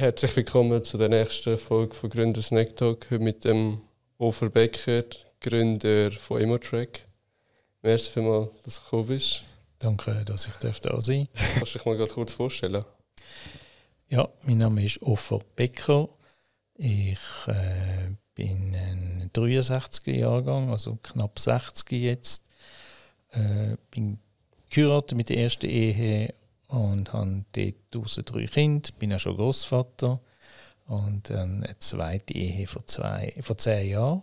Herzlich willkommen zu der nächsten Folge von Gründer Snack Talk. Heute mit dem Ofer Becker, Gründer von Emotrack. Merci vielmals, dass du gekommen bist. Danke, dass ich da sein Kannst du dich mal gerade kurz vorstellen? Ja, mein Name ist Ofer Becker. Ich äh, bin ein 63er Jahrgang, also knapp 60 jetzt. Äh, bin geheiratet mit der ersten Ehe und habe dort drei Kinder. Bin auch schon Großvater und eine zweite Ehe vor, zwei, vor zehn Jahren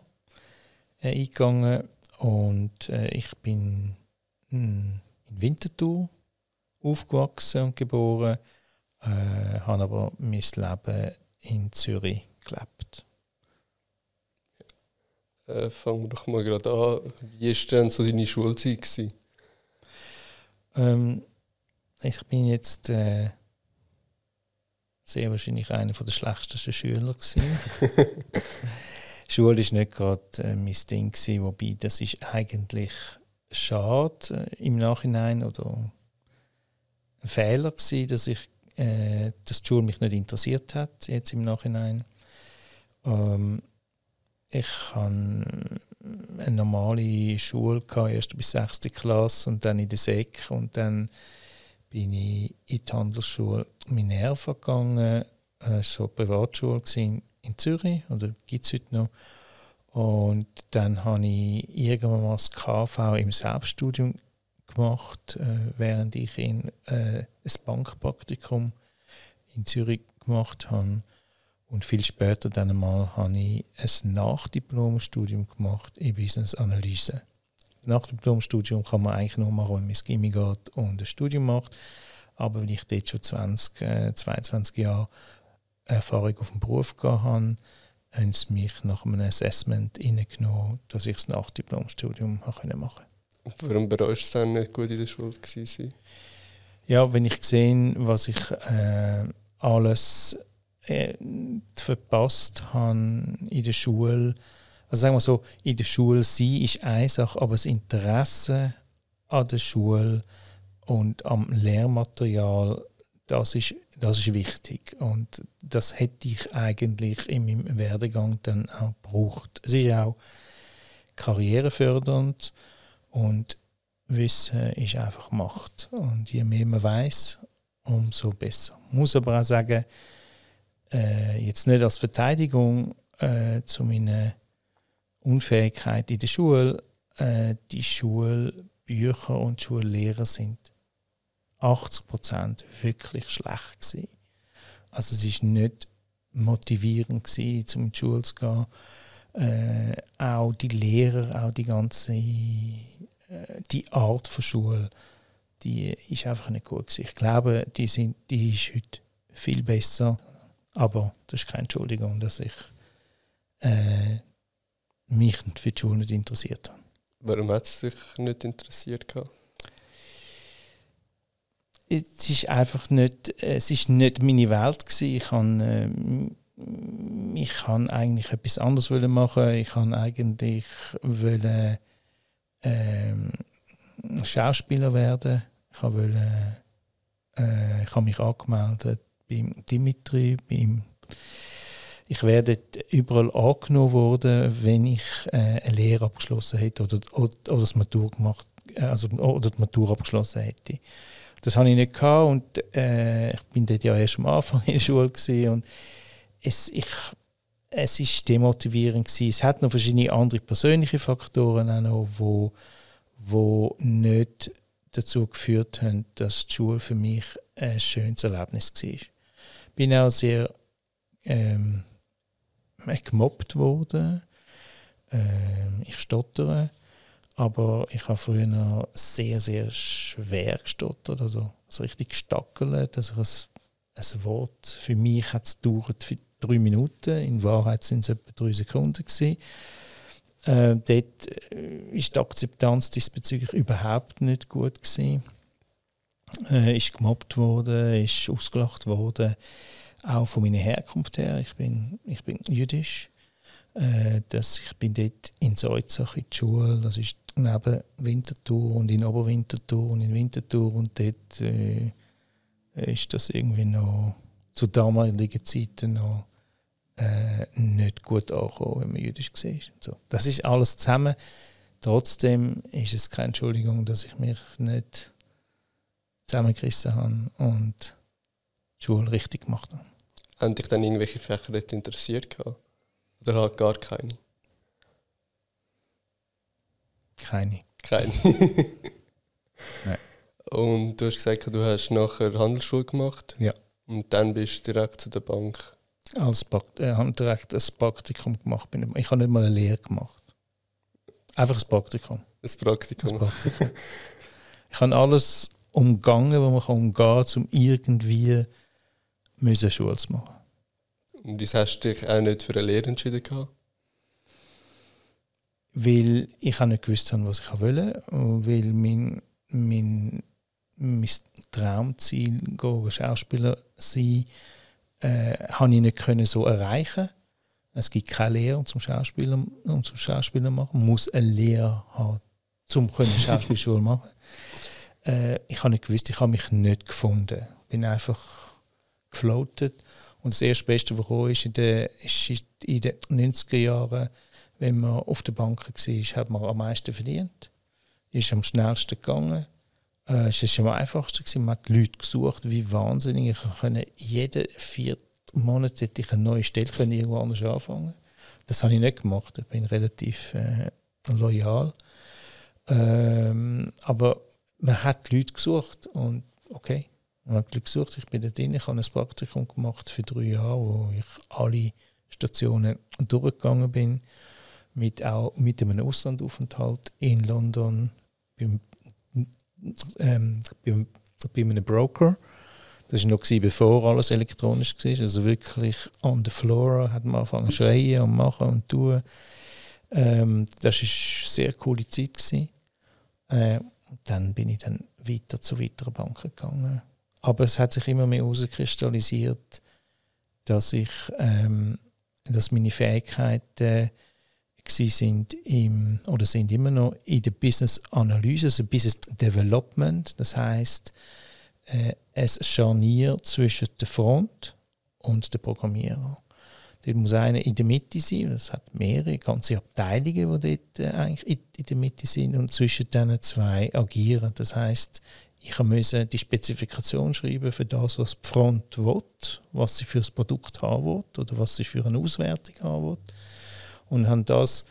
äh, eingegangen. Und äh, ich bin hm, in Winterthur aufgewachsen und geboren äh, habe aber mein Leben in Zürich gelebt. Äh, fangen wir doch mal gerade an. Wie war denn so deine Schulzeit? Ähm, ich bin jetzt äh, sehr wahrscheinlich einer der schlechtesten Schüler. Schule war nicht gerade äh, mein Ding, gewesen, wobei das ist eigentlich schade äh, im Nachhinein oder ein Fehler gewesen, dass ich äh, dass die Schule mich nicht interessiert hat, jetzt im Nachhinein. Ähm, ich hatte eine normale Schule, gehabt, erst bis 6. Klasse und dann in der Sek und dann bin ich in die Handelsschule Minerva gegangen, äh, so eine Privatschule in, in Zürich, oder gibt es heute noch. Und dann habe ich irgendwann mal das KV im Selbststudium gemacht, äh, während ich in, äh, ein Bankpraktikum in Zürich gemacht habe. Und viel später dann einmal habe ich ein Nachdiplomstudium gemacht in Business Analyse. Nachdiplomstudium kann man eigentlich nur machen, wenn man ins Gimmi geht und ein Studium macht. Aber wenn ich dort schon 20, äh, 22 Jahre Erfahrung auf dem Beruf gehabt habe, haben sie mich nach einem Assessment reingenommen, dass ich das Nachdiplomstudium machen konnte. Warum bereust du es dann nicht gut in der Schule gewesen? Ja, wenn ich sehe, was ich äh, alles äh, verpasst habe in der Schule, also sagen wir so, in der Schule sein ist eine Sache, aber das Interesse an der Schule und am Lehrmaterial, das ist, das ist wichtig. Und das hätte ich eigentlich in meinem Werdegang dann auch gebraucht. Es ist auch karrierefördernd und Wissen ist einfach Macht. Und je mehr man weiß, umso besser. Ich muss aber auch sagen, äh, jetzt nicht als Verteidigung äh, zu meiner Unfähigkeit in der Schule, äh, die Schulbücher und Schullehrer sind 80 Prozent wirklich schlecht gewesen. Also es ist nicht motivierend gewesen, um in die Schule zu gehen. Äh, auch die Lehrer, auch die ganze äh, die Art von Schule, die ist einfach nicht gut gewesen. Ich glaube, die, sind, die ist heute viel besser, aber das ist keine Entschuldigung, dass ich äh, mich für die Schule nicht interessiert habe. Warum hat es dich nicht interessiert? Es ist einfach nicht, es ist nicht meine Welt gewesen. Ich kann, äh, ich kann eigentlich etwas anderes machen. Ich kann eigentlich wollen, ähm, Schauspieler werden. Ich wollte, äh, ich habe mich angemeldet beim Dimitri, beim ich werde überall angenommen worden, wenn ich äh, eine Lehre abgeschlossen hätte oder, oder, oder das Matur gemacht, äh, also oder die Matur abgeschlossen hätte. Das habe ich nicht gehabt und äh, ich bin dort ja erst am Anfang in der Schule gewesen und es, ich, es demotivierend gewesen. Es hat noch verschiedene andere persönliche Faktoren noch, wo, wo nicht dazu geführt haben, dass die Schule für mich ein schönes Erlebnis war. Ich bin auch sehr ähm, gemobbt worden. Ähm, ich stottere, aber ich habe früher noch sehr, sehr schwer gestottert, also, also richtig gestackelt. Also ein, ein Wort für mich hat es gedauert für drei Minuten, in Wahrheit sind es etwa drei Sekunden. Äh, dort äh, ist die Akzeptanz diesbezüglich überhaupt nicht gut gewesen. Äh, ist gemobbt worden, ist ausgelacht worden, auch von meiner Herkunft her. Ich bin, ich bin jüdisch. Äh, dass ich bin dort in Salzach in die Schule, das ist neben Winterthur und in Oberwinterthur und in Winterthur und dort äh, ist das irgendwie noch zu damaligen Zeiten noch äh, nicht gut angekommen, wenn man jüdisch war. So. Das ist alles zusammen. Trotzdem ist es keine Entschuldigung, dass ich mich nicht zusammengerissen habe und die Schule richtig gemacht habe. Haben dich dann irgendwelche Fächer nicht interessiert gehabt? Oder halt gar keine? Keine. Keine. Nein. Und du hast gesagt, du hast nachher Handelsschule gemacht. Ja. Und dann bist du direkt zu der Bank. Als Prakt äh, habe direkt ein Praktikum gemacht. Bin- Ich habe nicht mal eine Lehre gemacht. Einfach ein Praktikum. Das Ein Praktikum. Praktikum. ich habe alles umgangen, was man kann umgehen kann, um irgendwie müssen Schule zu machen. Und wieso hast du dich auch nicht für eine Lehre entschieden gehabt? Weil ich auch nicht gewusst habe, was ich wollte. Und weil mein, mein, mein Traumziel, Schauspieler sein, äh, habe ich nicht können so erreichen. Es gibt keine Lehre zum Schauspieler, um zum Schauspieler machen. Man muss eine Lehre haben, um Schauspielschule machen. Äh, ich habe nicht gewusst, ich habe mich nicht gefunden. Bin einfach gefloatet. Und das erste Beste, was gekommen ist, in den, ist in den 90er Jahren, wenn man auf der Bank war, hat man am meisten verdient. Ist am schnellsten gegangen. Äh, es ist am einfachsten gewesen. Man hat Leute gesucht, wie wahnsinnig. Ich konnte jeden vier Monate hätte ich eine neue Stelle können irgendwo anders anfangen. Das habe ich nicht gemacht. Ich bin relativ äh, loyal. Ähm, aber man hat Leute gesucht und okay, Leute gesucht. Ich bin da drin. Ich habe ein Praktikum gemacht für drei Jahre, wo ich alle Stationen durchgegangen bin mit auch mit einem Auslandaufenthalt in London beim, ähm, beim, bei einem Broker. Das war noch bevor alles elektronisch war. Also wirklich on the floor hat man angefangen zu schreien und machen und tun. Ähm, das war eine sehr coole Zeit. Äh, und dann bin ich dann weiter zu weiteren Banken gegangen. Aber es hat sich immer mehr herauskristallisiert, dass ich, ähm, dass meine Fähigkeiten gsi sind im oder sind immer noch in der Business Analyse, also Business Development. Das heißt, äh, es Scharnier zwischen der Front und der Programmierer. Dort muss einer in der Mitte sein. Es hat mehrere ganze Abteilungen, die dort äh, eigentlich in, in der Mitte sind und zwischen diesen zwei agieren. Das heißt, ich musste die Spezifikation schreiben für das, was die Front will, was sie für das Produkt haben will oder was sie für eine Auswertung haben will. Und haben das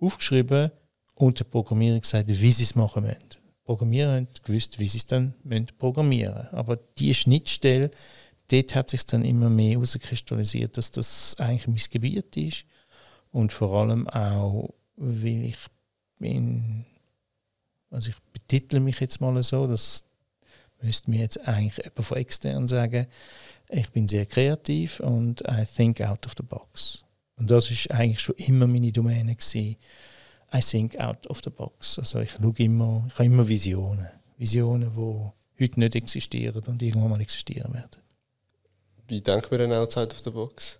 aufgeschrieben und der Programmierer gesagt, wie sie es machen müssen. Die Programmierer haben gewusst, wie sie es dann müssen programmieren Aber die Schnittstelle, dort hat sich dann immer mehr herauskristallisiert, dass das eigentlich mein Gebiet ist. Und vor allem auch, weil ich bin, also ich betitle mich jetzt mal so, das müsste mir jetzt eigentlich jemand von extern sagen, ich bin sehr kreativ und I think out of the box. Und das ist eigentlich schon immer meine Domäne gewesen. I think out of the box. Also ich schaue immer, ich habe immer Visionen. Visionen, die heute nicht existieren und irgendwann mal existieren werden. Wie denkt man denn outside of the box?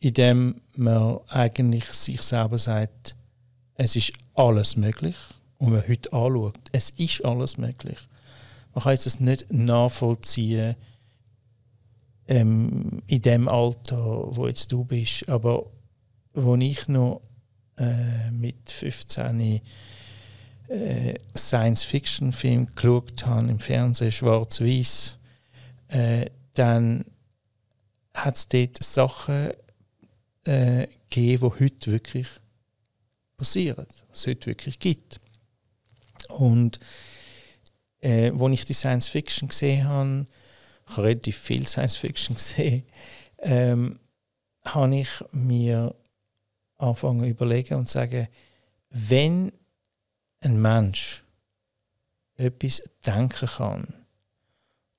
Indem man eigentlich sich selber sagt, es ist alles möglich. Und man heute anschaut, es ist alles möglich. Man kann jetzt das nicht nachvollziehen, ähm, in dem Alter, wo jetzt du bist, aber wo ich noch äh, mit 15 äh, Science-Fiction-Film geschaut habe im Fernsehen, schwarz-weiß, äh, dann hat es dort Sachen äh, gegeben, die heute wirklich passieren, was es heute wirklich gibt. Und äh, als ich die Science-Fiction gesehen habe, ich habe relativ viel Science Fiction gesehen, ähm, habe ich mir angefangen zu überlegen und zu sagen, wenn ein Mensch etwas denken kann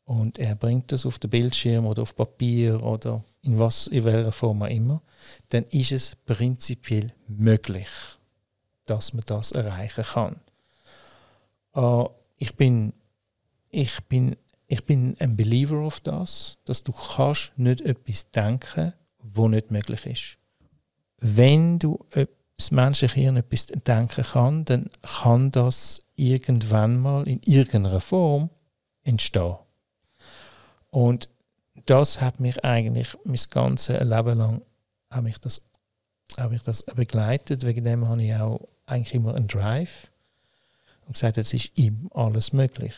und er bringt das auf den Bildschirm oder auf Papier oder in was in welcher Form auch immer, dann ist es prinzipiell möglich, dass man das erreichen kann. Äh, ich bin ich bin ich bin ein Believer auf das, dass du kannst nicht etwas denken, wo nicht möglich ist. Wenn du das menschliche Hirn etwas denken kann, dann kann das irgendwann mal in irgendeiner Form entstehen. Und das hat mich eigentlich mein ganzes Leben lang hat mich das, hat mich das begleitet. Wegen dem habe ich auch eigentlich immer einen Drive und gesagt, es ist ihm alles möglich.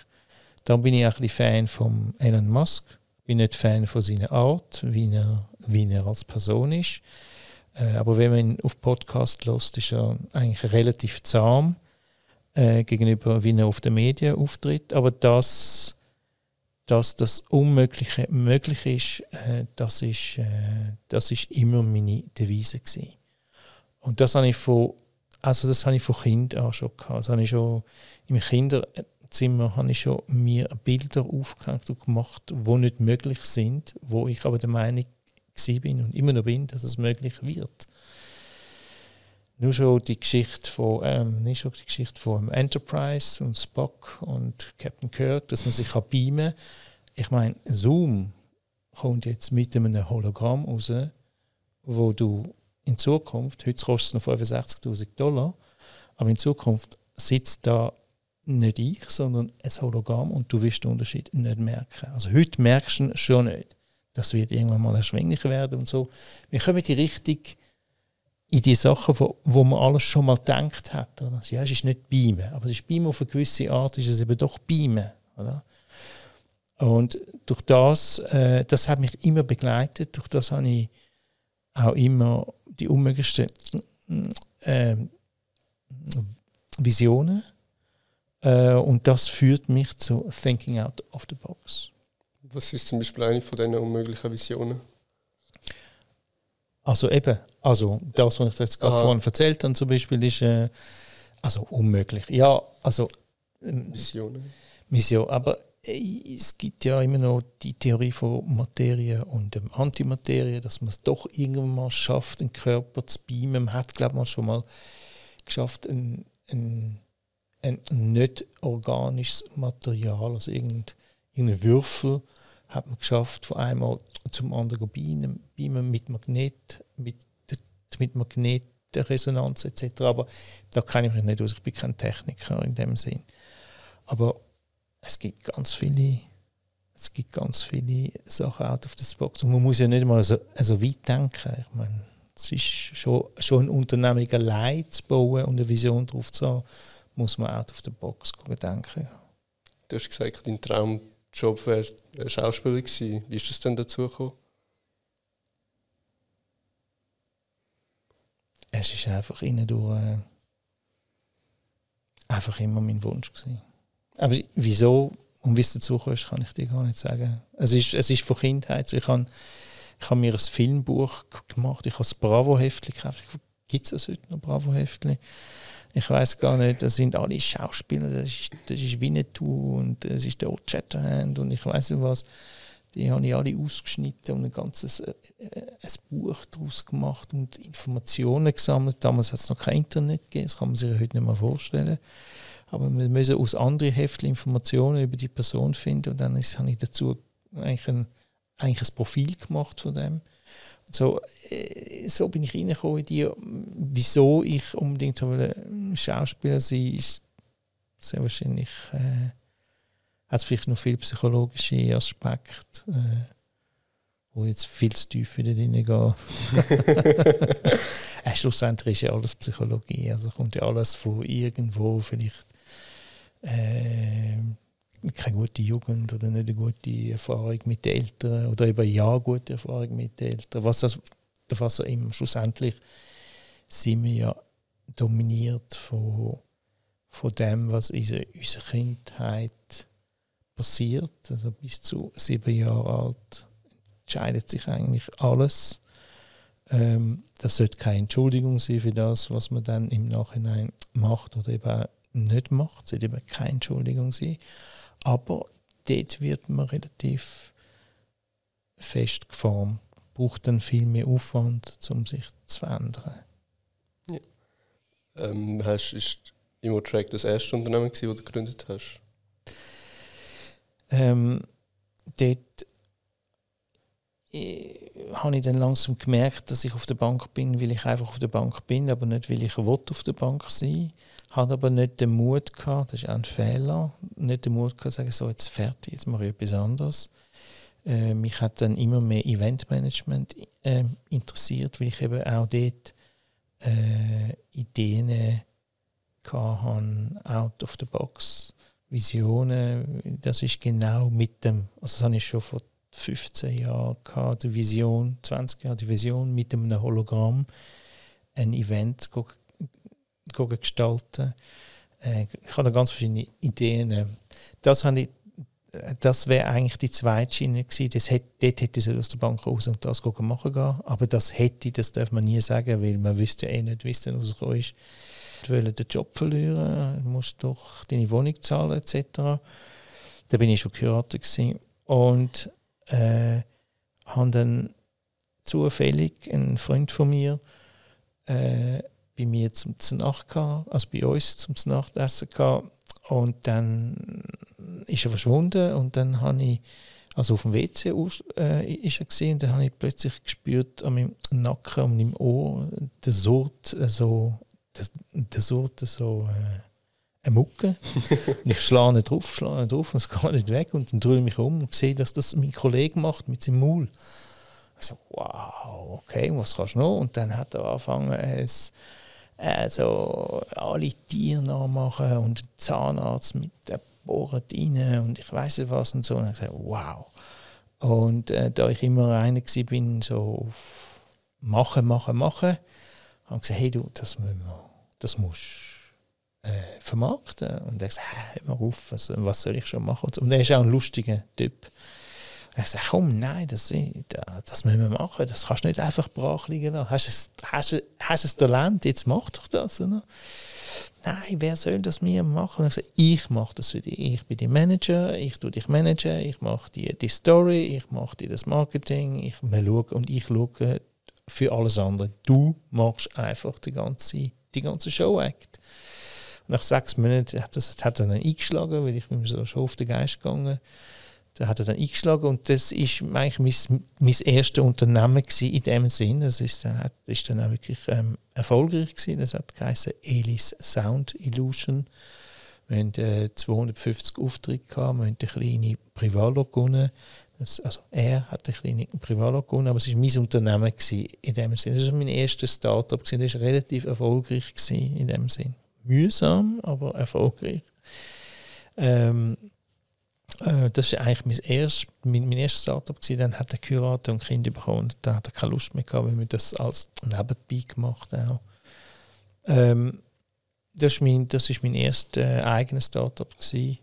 Dann bin ich auch ein bisschen Fan von Elon Musk. Bin nicht Fan von seiner Art, wie er, wie er als Person ist. Äh, aber wenn man ihn auf Podcast lässt, ist er eigentlich relativ zahm äh, gegenüber, wie er auf den Medien auftritt. Aber das, dass das Unmögliche möglich ist, äh, das, ist äh, das ist immer meine Devise gewesen. Und das habe ich von, also das habe ich von Kind an schon gehabt. Das habe ich schon im Kinderzimmer habe ich schon mir Bilder aufgehängt und gemacht, die nicht möglich sind, wo ich aber der Meinung bin und immer noch bin, dass es möglich wird. Nur schon die Geschichte von, ähm, nicht schon die Geschichte von Enterprise und Spock und Captain Kirk, dass man sich beamen kann. Ich meine, Zoom kommt jetzt mit einem Hologramm raus, wo du in Zukunft, heute kostet es noch 65.000 Dollar, aber in Zukunft sitzt da nicht ich, sondern ein Hologramm und du wirst den Unterschied nicht merken. Also heute merkst du schon nicht. Das wird irgendwann mal erschwinglich werden und so. Wir kommen die richtig in die Sachen, wo, wo man alles schon mal gedacht hat. Oder? Ja, es ist nicht Beamen, aber es ist Beamen auf eine gewisse Art, ist es eben doch Beamen. Oder? Und durch das, äh, das hat mich immer begleitet, durch das habe ich auch immer die unmöglichsten äh, Visionen. Äh, und das führt mich zu Thinking Out of the Box. Was ist zum Beispiel eine von diesen unmöglichen Visionen? Also eben, also das, was ich jetzt gerade vorhin erzählt habe, zum Beispiel, ist äh, also unmöglich. Ja, also ähm, Missionen. Mission, aber es gibt ja immer noch die Theorie von Materie und ähm, Antimaterie, dass man es doch irgendwann mal schafft, den Körper zu beamen. Man hat, glaube ich, schon mal geschafft, ein, ein, ein nicht organisches Material, also irgendein, irgendein Würfel, hat man geschafft, von einem zum anderen beamen, beamen mit Magnet, mit, mit Magnetresonanz etc. Aber da kenne ich mich nicht aus, ich bin kein Techniker in dem Sinn. Aber es gibt ganz viele, es gibt ganz viele Sachen out of the box und man muss ja nicht mal so, so weit denken. Ich meine, es ist schon, schon eine Unternehmung allein zu bauen und eine Vision drauf zu haben, muss man out of the box denken. Du hast gesagt, dein Traum Job wäre Schauspieler gewesen. Wie ist das denn dazu gekommen? Es ist einfach innen durch äh, einfach immer mein Wunsch gewesen. Aber wieso und wie es dazu ist, kann ich dir gar nicht sagen. Es ist, es ist von Kindheit. Ich habe, ich habe mir ein Filmbuch gemacht. Ich habe das Bravo-Heftchen gekauft. Gibt es das heute noch, Bravo-Heftchen? ich weiß gar nicht, das sind alle Schauspieler, das ist, das ist Winnetou und das ist der Old Shatterhand und ich weiß nicht was. Die habe ich alle ausgeschnitten und ein ganzes äh, äh, ein Buch daraus gemacht und Informationen gesammelt. Damals hat es noch kein Internet gegeben, das kann man sich heute nicht mehr vorstellen. Aber wir müssen aus anderen Heften Informationen über die Person finden und dann ist, habe ich dazu eigentlich ein, eigentlich ein Profil gemacht von dem. So, äh, so bin ich reingekommen in die, wieso ich unbedingt Schauspieler sein ist sehr wahrscheinlich äh, hat es vielleicht noch viel psychologische Aspekte, äh, wo jetzt viel zu tief wieder reingehen. äh, schlussendlich ist ja alles Psychologie, also kommt ja alles von irgendwo vielleicht äh, keine gute Jugend oder nicht eine gute Erfahrung mit den Eltern oder eben ja gute Erfahrung mit den Eltern. Was, das, was auch immer. Schlussendlich sind wir ja dominiert von, von dem, was in unserer Kindheit passiert. Also bis zu sieben Jahre alt entscheidet sich eigentlich alles. Ähm, das sollte keine Entschuldigung sein für das, was man dann im Nachhinein macht oder eben nicht macht. Es sollte eben keine Entschuldigung sein. Aber dort wird man relativ fest geformt. Braucht dann viel mehr Aufwand, um sich zu verändern. Ja. Ähm, hast, ist Immotrack das erste Unternehmen, das du gegründet hast? Ähm, dort äh, habe ich dann langsam gemerkt, dass ich auf der Bank bin, weil ich einfach auf der Bank bin, aber nicht, weil ich auf der Bank sein will hatte aber nicht den Mut gehabt, das ist ein Fehler, nicht den Mut gehabt, zu sagen, so jetzt fertig, jetzt mache ich etwas anderes. Äh, mich hat dann immer mehr Eventmanagement äh, interessiert, weil ich eben auch dort äh, Ideen hatte, out of the box, Visionen. Das ist genau mit dem, also das habe ich schon vor 15 Jahren gehabt, die Vision, 20 Jahre die Vision mit einem Hologramm ein Event gestalten. Äh, ich habe da ganz verschiedene Ideen. Das ich das wäre eigentlich die zweite Schiene gewesen. Das hätte, dort hätte ich aus der Bank raus und das machen gehen. Aber das hätte, das darf man nie sagen, weil man wüsste eh nicht, wie es dann rausgekommen ist. Du den Job verlieren, musst doch deine Wohnung zahlen etc. Da bin ich schon geheiratet gewesen. und äh, habe dann zufällig einen Freund von mir äh, bei mir zum Nacht gehabt, also bei uns zum Nachtessen gehabt. Und dann ist er verschwunden und dann habe ich, also auf dem WC äh, ist er gesehen, dann habe ich plötzlich gespürt an meinem Nacken und meinem Ohr der Sort äh, so, der Sort so äh, eine Mucke. und ich schlage drauf, schlage drauf und es geht nicht weg und dann drehe ich mich um und sehe, dass das mein Kollege macht mit seinem Maul. Ich so, wow, okay, was kannst du noch? Und dann hat er angefangen, es also alle Tiere nachmachen und Zahnarzt mit der bohrt rein und ich weiß nicht was und so. Und ich gesagt, wow. Und äh, da ich immer einer bin, so auf machen, machen, machen, habe ich gesagt, hey du, das, müssen wir, das musst äh, vermarkten. Und er hey, hör mal auf, was, was soll ich schon machen? Und er ist auch ein lustiger Typ. Ich sage, komm, nein, das, das müssen wir machen. Das kannst du nicht einfach brach liegen lassen. Hast du hast, das Talent, jetzt mach doch das. Oder? Nein, wer soll das mir machen? Und ich sage, ich mache das für dich. Ich bin der Manager, ich tue dich managen, ich mache die, die Story, ich mache dir das Marketing, ich schaue, und ich schaue für alles andere. Du machst einfach die ganze, die ganze Show-Act. Nach sechs Monaten hat das hat er dann eingeschlagen, weil ich bin so schon auf den Geist gegangen da hat er dann eingeschlagen und das ist eigentlich mein, mein erstes Unternehmen in dem Sinn. Das ist dann, hat, ist dann auch wirklich ähm, erfolgreich gewesen. Das hat geheißen Elis Sound Illusion. Wir haben äh, 250 Aufträge gehabt, wir haben eine kleine Privatlog gewonnen. Das, also er hat eine kleine Privatlog gewonnen, aber es war mein Unternehmen gewesen, in dem Sinn. Das war mein erstes Startup, das war relativ erfolgreich gewesen, in dem Sinn. Mühsam, aber erfolgreich. Ähm, äh, das war eigentlich mein, erst, mein, mein erstes Startup. Gewesen. Dann hat er geheiratet und Kinder bekommen. Dann hat er keine Lust mehr gehabt, weil wir das als Nebenbei gemacht haben. Ähm, das ist mein, mein erstes äh, eigenes Startup gewesen.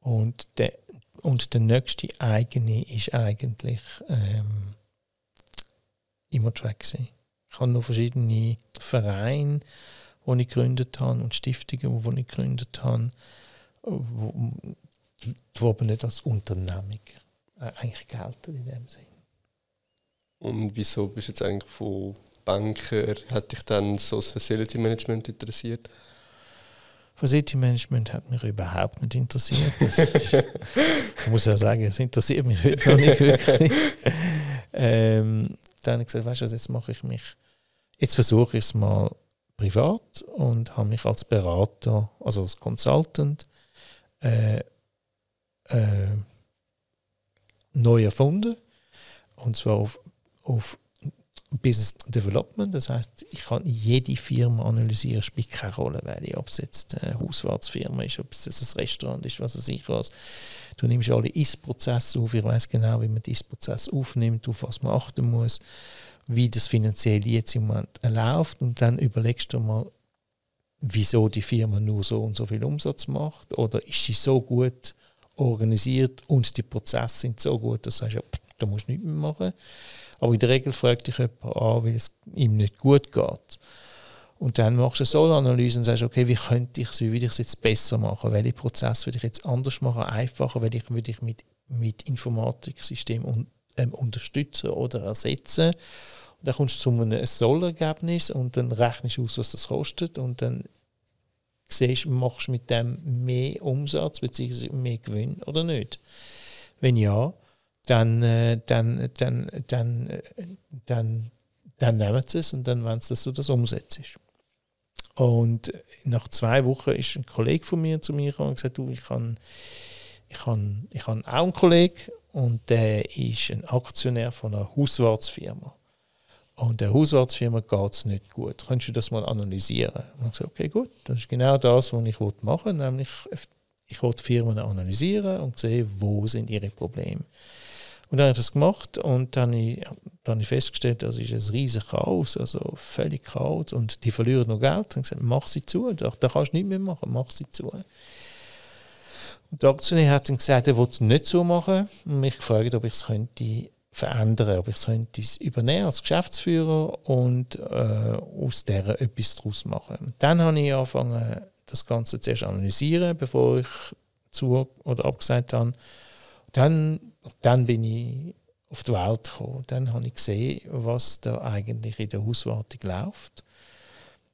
Und der, und der nächste eigene ist eigentlich ähm, gewesen. Ich habe noch verschiedene Vereine, die ich gegründet habe und Stiftungen, die ich gegründet habe, wo, die aber nicht als Unternehmung äh, eigentlich gelten in dem Sinn. Und wieso bist du jetzt eigentlich von Banker, hat dich dann so das Facility Management interessiert? Facility Management hat mich überhaupt nicht interessiert. Ist, ich muss ja sagen, es interessiert mich heute noch nicht wirklich. ähm, dann habe ich gesagt, weißt du, jetzt mache ich mich, jetzt versuche ich es mal privat und habe mich als Berater, also als Consultant, äh, äh, neu erfunden. Und zwar auf, auf Business Development. Das heißt, ich kann jede Firma analysieren, spielt keine Rolle, welche, ob es jetzt eine Hauswartsfirma ist, ob es ein Restaurant ist, was weiß ich was. Du nimmst alle Ist-Prozesse auf, ich weiß genau, wie man den Ist-Prozess aufnimmt, auf was man achten muss, wie das finanziell jetzt im Moment läuft und dann überlegst du mal, wieso die Firma nur so und so viel Umsatz macht oder ist sie so gut organisiert und die Prozesse sind so gut, dass du sagst, ja, da musst du nichts mehr machen. Aber in der Regel fragt dich jemand an, weil es ihm nicht gut geht. Und dann machst du eine Soll-Analyse und sagst, okay, wie könnte ich es, wie würde ich es jetzt besser machen? Welche Prozesse würde ich jetzt anders machen, einfacher, ich, würde ich mit, mit Informatiksystem un, ähm, unterstützen oder ersetzen? Und dann kommst du zu einem Soll-Ergebnis und dann rechnest du aus, was das kostet und dann siehst, machst du mit dem mehr Umsatz bzw. mehr Gewinn oder nicht? Wenn ja, dann, äh, dann, dann, dann, äh, dann, dann nehmen sie es und dann wollen sie, dass du das umsetzt. Und nach zwei Wochen ist ein Kollege von mir zu mir gekommen und gesagt, du, ich habe ich kann, ich kann auch einen Kollegen und der ist ein Aktionär von einer Hauswartsfirma. Und der Hauswartsfirma geht es nicht gut. Könntest du das mal analysieren? Und ich gesagt, okay, gut, das ist genau das, was ich machen will, nämlich ich will Firmen analysieren und sehen, wo sind ihre Probleme. Und dann habe ich das gemacht und dann habe ich, dann habe ich festgestellt, das ist ein riesiges Chaos, also völlig Chaos und die verlieren noch Geld. Und gesagt, mach sie zu, da, da kannst du nichts mehr machen, mach sie zu. Und der Aktionär hat dann gesagt, er will es nicht so machen und mich gefragt, ob ich es könnte verändern, ob ich es könnte übernehmen als Geschäftsführer und äh, aus der etwas daraus machen. Und dann habe ich angefangen, das Ganze zuerst analysieren, bevor ich zu oder abgesagt habe. Dann, dann bin ich auf die Welt gekommen. Dann habe ich gesehen, was da eigentlich in der Hauswartung läuft.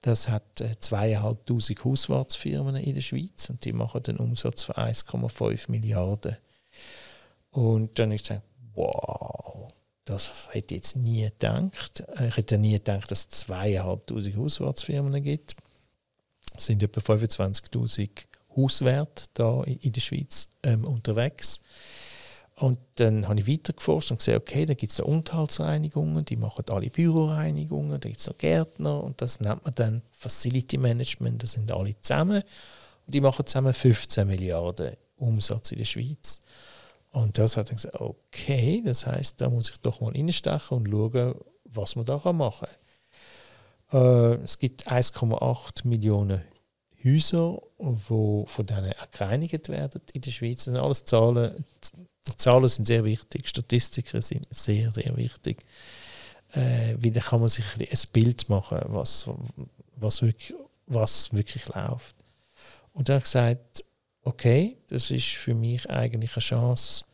Das hat äh, zweieinhalbtausend Hauswartsfirmen in der Schweiz und die machen den Umsatz von 1,5 Milliarden. Und dann habe ich gesagt, wow, das hätte ich jetzt nie gedacht. Ich hätte nie gedacht, dass es zweieinhalbtausend Hauswartsfirmen gibt. Es sind etwa 25.000 Hauswerte da in der Schweiz ähm, unterwegs. Und dann habe ich weitergeforscht und gesehen, okay, da gibt es Unterhaltsreinigungen, die machen alle Büroreinigungen, da gibt es noch Gärtner und das nennt man dann Facility Management, das sind alle zusammen und die machen zusammen 15 Milliarden Umsatz in der Schweiz. Und das hat dann gesagt, okay, das heißt, da muss ich doch mal reinstechen und schauen, was man da machen kann. Äh, es gibt 1,8 Millionen Häuser, die von denen gereinigt werden in der Schweiz. Das sind alles Zahlen, Zahlen sind sehr wichtig, Statistiken sind sehr, sehr wichtig. Äh, weil kann man sich ein, Bild machen, was, was, wirklich, was wirklich läuft. Und er hat gesagt, okay, das ist für mich eigentlich eine Chance,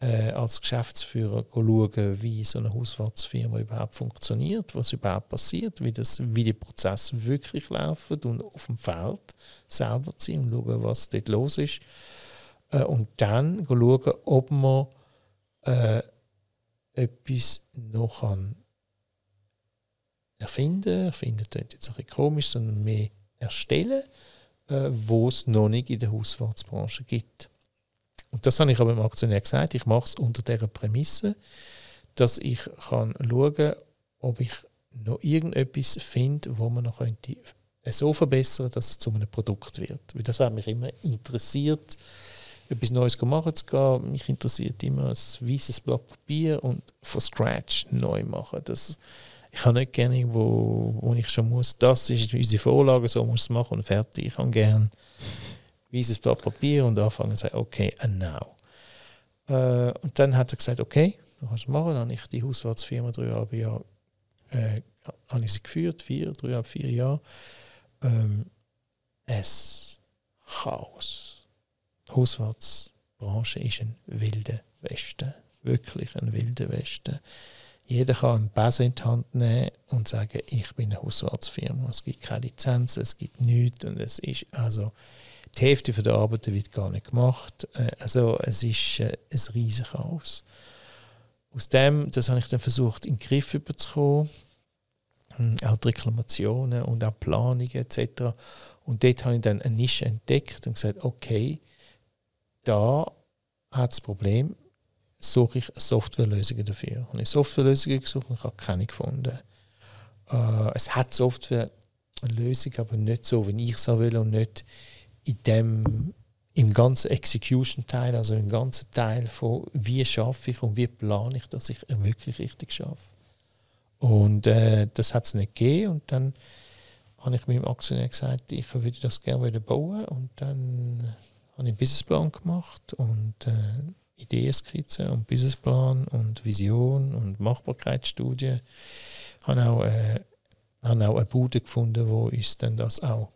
äh, als Geschäftsführer schauen, wie so eine Hauswartsfirma überhaupt funktioniert, was überhaupt passiert, wie, das, wie die Prozesse wirklich laufen und auf dem Feld selber zu sein und schauen, was dort los ist. Äh, und dann schauen, ob man äh, etwas noch kann erfinden, erfinden klingt jetzt ein bisschen komisch, sondern mehr erstellen, äh, wo es noch nicht in der Hauswartsbranche gibt. Und das habe ich aber dem Aktionär gesagt, ich mache es unter der Prämisse, dass ich kann schauen kann, ob ich noch irgendetwas finde, wo man noch könnte so verbessern, dass es zu einem Produkt wird. Weil das hat mich immer interessiert, etwas Neues machen zu gehen. Mich interessiert immer ein weißes Blatt Papier und von Scratch neu machen. Das, ich habe nicht gerne irgendwo, wo ich schon muss, das ist unsere Vorlage, so muss es machen und fertig. Ich habe gerne weißes Blatt Papier und anfangen zu sagen, okay, and now. Äh, und dann hat er gesagt, okay, du kannst es machen. Dann habe ich die Hauswartsfirma dreieinhalb Jahre äh, habe ich sie geführt, vier, dreieinhalb, vier Jahre. Ähm, es Chaos. Die Hauswartsbranche ist ein wilder Westen. Wirklich ein wilder Westen. Jeder kann einen Besen in die Hand nehmen und sagen, ich bin eine Hauswartsfirma. Es gibt keine Lizenzen, es gibt nichts. Und es ist also die Hälfte der Arbeiten wird gar nicht gemacht. Äh, also es ist äh, ein riesiges Chaos. Aus dem, das habe ich dann versucht, in den Griff überzukommen. Hm, auch die Reklamationen und auch Planungen etc. Und dort habe ich dann eine Nische entdeckt und gesagt, okay, da hat das Problem, suche ich Softwarelösungen dafür. Ich Softwarelösungen gesucht und ich habe keine gefunden. Äh, es hat Softwarelösungen, aber nicht so, wie ich es will und nicht in dem, im ganzen Execution-Teil, also im ganzen Teil von wie schaffe ich und wie plane ich, dass ich wirklich richtig schaffe. Und äh, das hat es nicht gegeben und dann habe ich meinem Aktionär gesagt, ich würde das gerne wieder bauen und dann habe einen Businessplan gemacht und äh, Ideenskizze und Businessplan und Vision und Machbarkeitsstudie. Ich habe auch, äh, habe auch eine Bude gefunden, wo uns dann das auch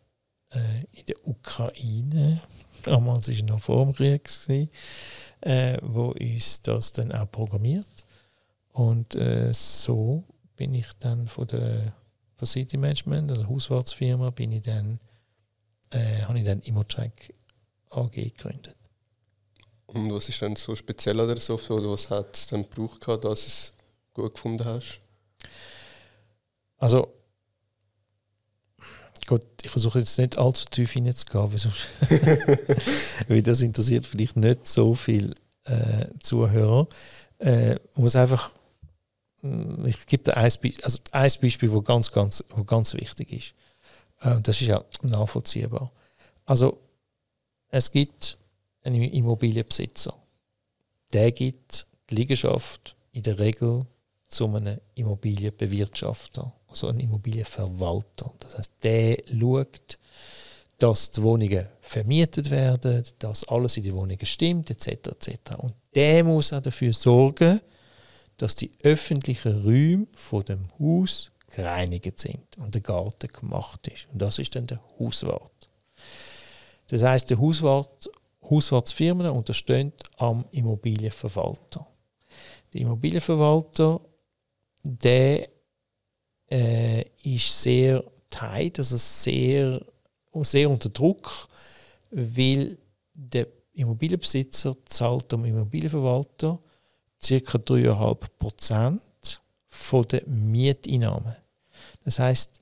äh, in der Ukraine, damals war es noch vor dem Krieg, äh, wo uns das dann auch programmiert. Und äh, so bin ich dann von der Facility Management, also Hauswartsfirma, bin ich dann, äh, habe ich dann Immotrack AG gegründet. Und was ist denn so speziell an der Software oder was hat es dann gebraucht, dass du es gut gefunden hast? Also Gut, ich versuche jetzt nicht allzu tief hineinzugehen, weil, sonst weil das interessiert vielleicht nicht so viele äh, Zuhörer. Äh, muss einfach, äh, ich gebe dir ein, Beispiel, also ein Beispiel, wo ganz, ganz, wo ganz wichtig ist. Äh, das ist ja nachvollziehbar. Also es gibt einen Immobilienbesitzer. Der gibt die Liegenschaft in der Regel zu einem Immobilienbewirtschafter, also einem Immobilienverwalter. Das heißt, der schaut, dass die Wohnungen vermietet werden, dass alles in die Wohnungen stimmt, etc. etc. Und der muss auch dafür sorgen, dass die öffentlichen Räume von dem Haus gereinigt sind und der Garten gemacht ist. Und das ist dann der Hauswart. Das heißt, der Hauswart, Hauswartsfirmen unterstehen am Immobilienverwalter. Der Immobilienverwalter, der äh, ist sehr tight, also sehr sehr unter Druck, weil der Immobilienbesitzer zahlt dem Immobilienverwalter ca. 3,5 Prozent von der Mieteinnahmen. Das heißt,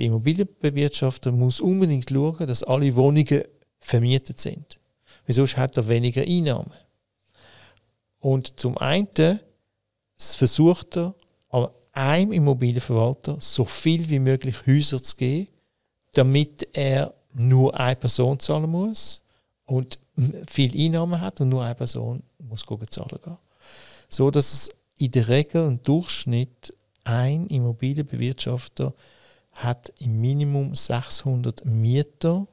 der Immobilienbewirtschafter muss unbedingt schauen, dass alle Wohnungen vermietet sind. Weil sonst hat er weniger Einnahmen. Und zum einen versucht er, einem Immobilienverwalter so viel wie möglich Häuser zu geben, damit er nur eine Person zahlen muss und viel Einnahmen hat und nur eine Person muss zahlen gehen. So dass es in der Regel im Durchschnitt ein Immobilienbewirtschafter hat im Minimum 600 Mieter,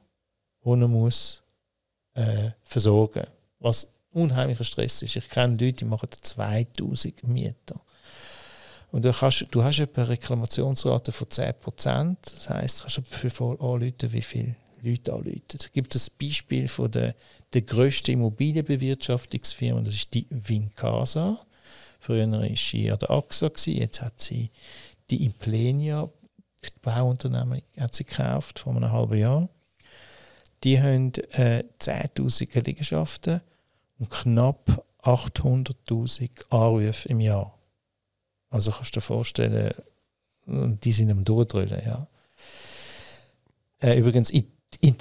die er muss äh, versorgen was unheimlicher Stress ist. Ich kenne Leute, die machen 2000 Mieter. Und du, kannst, du hast eine Reklamationsrate von 10%. Das heisst, du kannst dafür anrufen, wie viele Leute anrufen. Es gibt ein Beispiel von der, der grössten Immobilienbewirtschaftungsfirma, das ist die Vincasa. Früher war sie an der AXA, jetzt hat sie die Implenia, die Bauunternehmen, hat sie gekauft vor einem halben Jahr. Die haben äh, 10.000 Liegenschaften und knapp 800.000 Anrufe im Jahr. Also kannst du dir vorstellen, die sind am Durchdrüllen, ja. Äh, übrigens, in, in,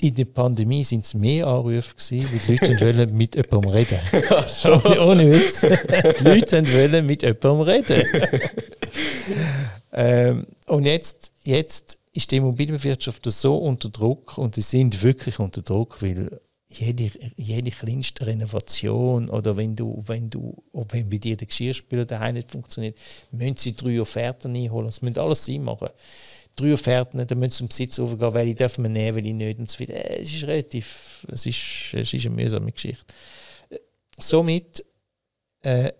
in, der Pandemie sind es mehr Anrufe gewesen, weil die Leute wollen mit jemandem reden. Ohne Witz. Die Leute wollen mit jemandem reden. ähm, und jetzt, jetzt ist die Immobilienwirtschaft so unter Druck und die sind wirklich unter Druck, weil jede, jede kleinste Renovation oder wenn du, wenn du, wenn bei dir der Geschirrspüler daheim nicht funktioniert, müssen sie drei Offerten einholen. Das müssen alles sie machen. Drei Offerten, dann müssen sie zum Besitz overgehen, welche dürfen wir nehmen, welche nicht und so weiter. Äh, es ist relativ, es ist, es ist eine mühsame Geschichte. Somit äh,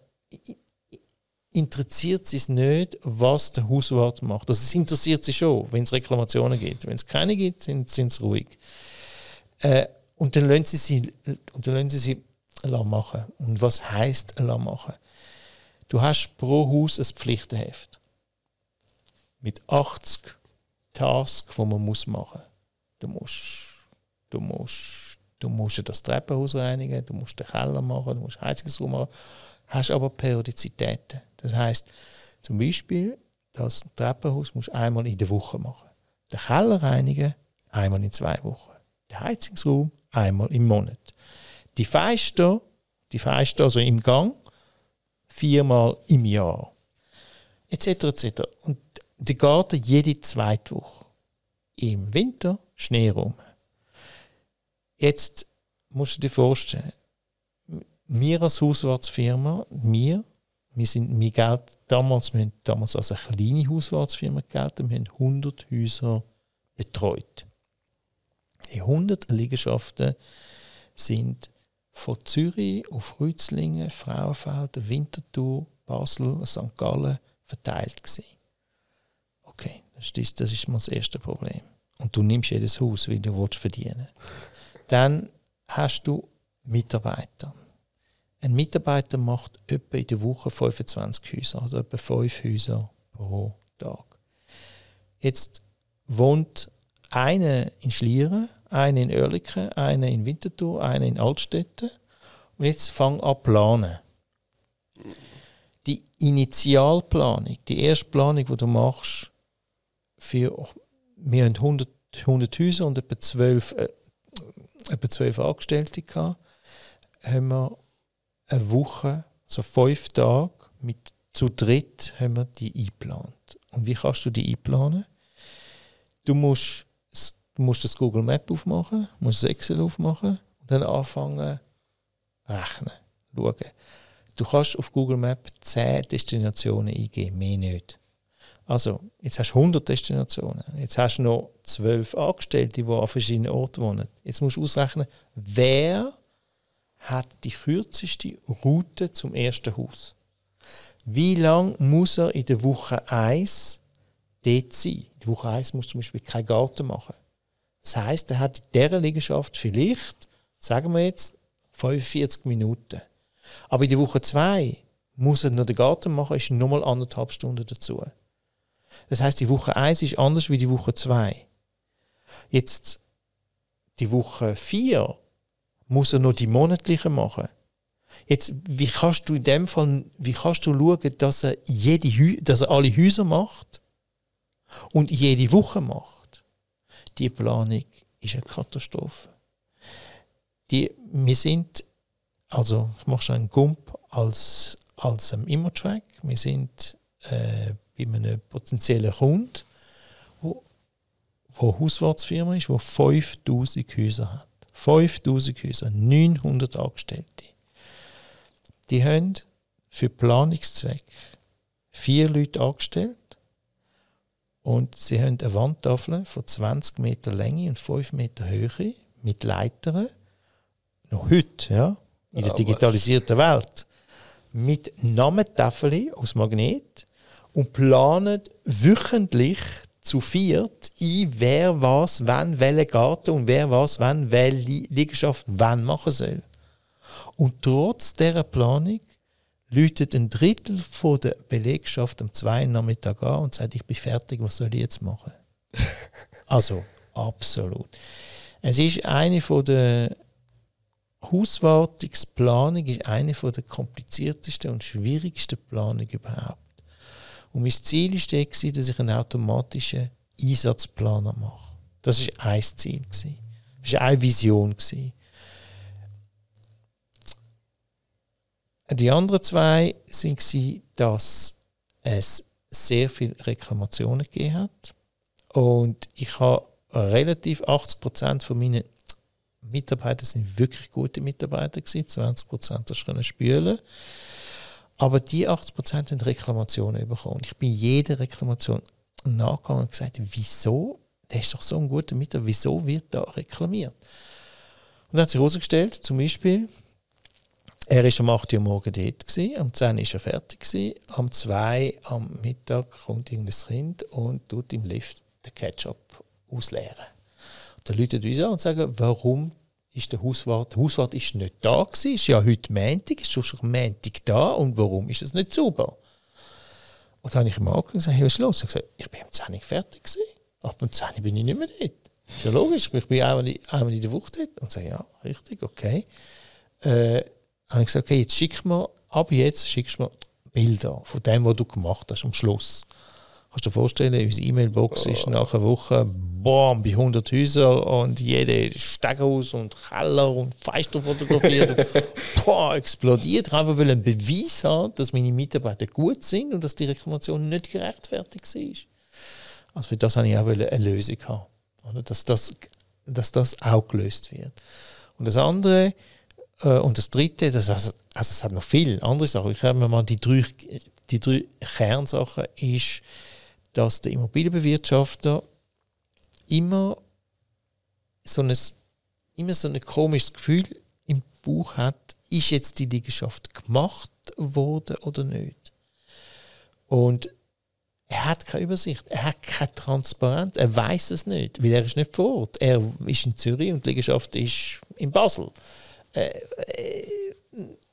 interessiert sie es nicht, was der Hauswart macht. Also es interessiert sie schon, wenn es Reklamationen gibt. Wenn es keine gibt, sind, sie ruhig. Äh, und dann lassen sie sie, und dann lassen sie sie machen. Und was heisst machen? Du hast pro Haus ein Pflichtenheft mit 80 Tasks, die man muss machen muss. Du musst, du musst, du musst das Treppenhaus reinigen, du musst den Keller machen, du musst Heizungsraum machen, hast aber Periodizitäten. Das heißt, zum Beispiel, das Treppenhaus musst du einmal in der Woche machen. Den Keller reinigen einmal in zwei Wochen. Den Heizungsraum einmal im Monat. Die Feister, die Feister also im Gang, viermal im Jahr. Etc. etc. Und der Garten jede zweite Woche. Im Winter Schnee rum. Jetzt musst du dir vorstellen, wir als Hauswartsfirma, wir, wir sind, wir Geld, damals, wir haben damals als eine kleine Hauswartsfirma gelten, wir haben 100 Häuser betreut. Die 100 Liegenschaften sind von Zürich auf Rützlingen, Frauenfeld, Winterthur, Basel, St. Gallen verteilt gewesen. Okay, das ist, das ist mal das erste Problem. Und du nimmst jedes Haus, wie du willst verdienen Dann hast du Mitarbeiter. Ein Mitarbeiter macht etwa in der Woche 25 Häuser, also etwa 5 Häuser pro Tag. Jetzt wohnt eine in Schlieren, eine in Oerlikon, eine in Winterthur, eine in Altstädte. Und jetzt fang an planen. Die Initialplanung, die erste Planung, die du machst, für, wir haben 100, 100 Häuser und etwa 12, äh, etwa 12 Angestellte gehabt. haben wir eine Woche, so fünf Tage, mit zu dritt haben wir die eingeplant. Und wie kannst du die einplanen? Du musst, musst das Google Map aufmachen, musst das Excel aufmachen und dann anfangen rechnen, schauen. Du kannst auf Google Map 10 Destinationen eingeben, mehr nicht. Also, jetzt hast du 100 Destinationen. Jetzt hast du noch 12 Angestellte, die an verschiedenen Orten wohnen. Jetzt musst du ausrechnen, wer hat die kürzeste Route zum ersten Haus. Wie lange muss er in der Woche 1 dort sein? In der Woche 1 muss zum Beispiel keinen Garten machen. Das heißt, er hat in dieser Liegenschaft vielleicht, sagen wir jetzt, 45 Minuten. Aber in der Woche 2 muss er noch den Garten machen, ist nochmal anderthalb Stunden dazu. Das heißt, die Woche 1 ist anders wie die Woche 2. Jetzt, die Woche 4 muss er noch die monatliche machen. Jetzt, wie kannst du in dem Fall, wie kannst du schauen, dass er, jede, dass er alle Häuser macht und jede Woche macht? Die Planung ist eine Katastrophe. Die, wir sind, also ich mache schon einen Gump als, als um, Immotrack, wir sind äh, bei einem potenziellen Kunden, wo, wo Hauswartsfirma ist, wo 5000 Häuser hat. 5000 Häuser, 900 Angestellte. Die haben für Planungszweck vier Leute angestellt und sie haben eine Wandtafel von 20 Meter Länge und 5 Meter Höhe mit Leitern. Noch heute, ja, in der digitalisierten Welt. Mit Namentafeln aus Magnet und planen wöchentlich zu viert ein, wer was, wann, welche Garten und wer was, wann, welche Liegenschaft wann machen soll. Und trotz dieser Planung läutet ein Drittel von der Belegschaft am zweiten Nachmittag an und sagt, ich bin fertig, was soll ich jetzt machen? also, absolut. Es ist eine von der Hauswartungsplanung ist eine von der kompliziertesten und schwierigsten Planungen überhaupt. Und mein Ziel war, dass ich einen automatischen Einsatzplaner mache. Das war ein Ziel. Das war eine Vision. Die anderen zwei waren, dass es sehr viele Reklamationen gegeben hat. Und ich habe relativ 80 Prozent von meinen Mitarbeitern sind wirklich gute Mitarbeiter gewesen. 20 Prozent hast du spülen. Aber die 80% haben Reklamationen bekommen. Ich bin jeder Reklamation nachgegangen und gesagt, wieso? Der ist doch so ein guter Mitarbeiter, wieso wird da reklamiert? Und dann hat sich herausgestellt, zum Beispiel, er war um 8 Uhr morgen dort, gewesen, am 10 Uhr war er fertig, gewesen, am 2 Uhr am Mittag kommt irgendein Kind und tut im Lift den Ketchup ausleeren. Und dann läutet uns an und sagen, warum ist der Hauswart, der Hauswart ist nicht da gewesen, ist ja heute Montag, ist schon Montag da und warum ist es nicht sauber? Und dann habe ich ihm und gesagt, hey, was ist los? Ich gesagt, ich bin am 10 Uhr fertig gewesen, ab um 10 Uhr bin ich nicht mehr dort. Ist ja logisch, ich bin einmal, einmal in der Woche dort. Und sage, ja, richtig, okay. Äh, habe ich gesagt, okay, jetzt schick mir, ab jetzt schickst du mir Bilder von dem, was du gemacht hast am Schluss. Kannst du dir vorstellen, unsere E-Mail-Box oh. ist nach einer Woche boom, bei 100 Häusern und jede Steckhaus und Keller und Feister fotografiert. boah, explodiert. Ich einfach einen Beweis haben, dass meine Mitarbeiter gut sind und dass die Reklamation nicht gerechtfertigt ist. Also für das habe ich auch eine Lösung haben. Oder? Dass, das, dass das auch gelöst wird. Und das andere, äh, und das dritte, das, also, also es hat noch viele andere Sachen. Ich habe mir mal die drei, die drei Kernsachen ist, dass der Immobilienbewirtschafter immer so ein, immer so ein komisches Gefühl im Bauch hat, ist jetzt die Liegenschaft gemacht worden oder nicht. Und er hat keine Übersicht, er hat keine Transparenz, er weiß es nicht, weil er ist nicht vor Ort. Er ist in Zürich und die Liegenschaft ist in Basel. Äh, äh,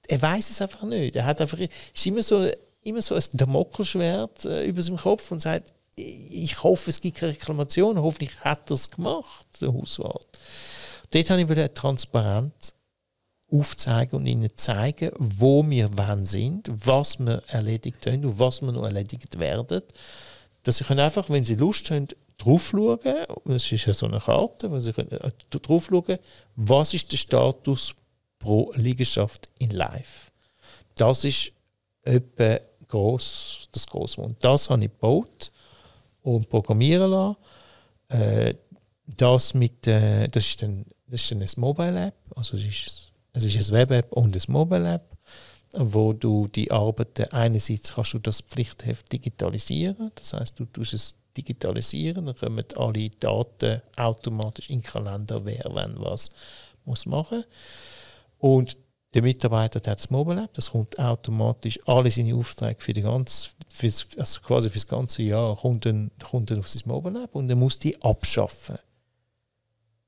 er weiß es einfach nicht. Er hat einfach, ist immer so immer so ein Damokelschwert äh, über seinem Kopf und sagt, ich hoffe, es gibt keine Reklamation, hoffentlich hat er es gemacht, der Hauswart. Dort habe ich transparent aufzeigen und ihnen zeigen, wo wir wann sind, was wir erledigt haben und was wir noch erledigt werden. Dass sie können einfach, wenn sie Lust haben, drauf schauen, das ist ja so eine Karte, wo sie können äh, drauf schauen, was ist der Status pro Liegenschaft in Live. Das ist etwa gross, das grosse Und das habe ich gebaut und programmieren lassen. Äh, das, mit, äh, das, ist dann, das ist dann eine Mobile-App, also es ist, es ist eine Web-App und eine Mobile-App, wo du die Arbeiten, einerseits kannst du das Pflichtheft digitalisieren, das heißt du tust es digitalisieren, dann kommen alle Daten automatisch in den Kalender, wer wann was muss machen. Und der Mitarbeiter hat das Mobile App, das kommt automatisch alle seine Aufträge für die ganze, für's, also quasi für das ganze Jahr kommt dann, kommt dann auf sein Mobile App und er muss die abschaffen.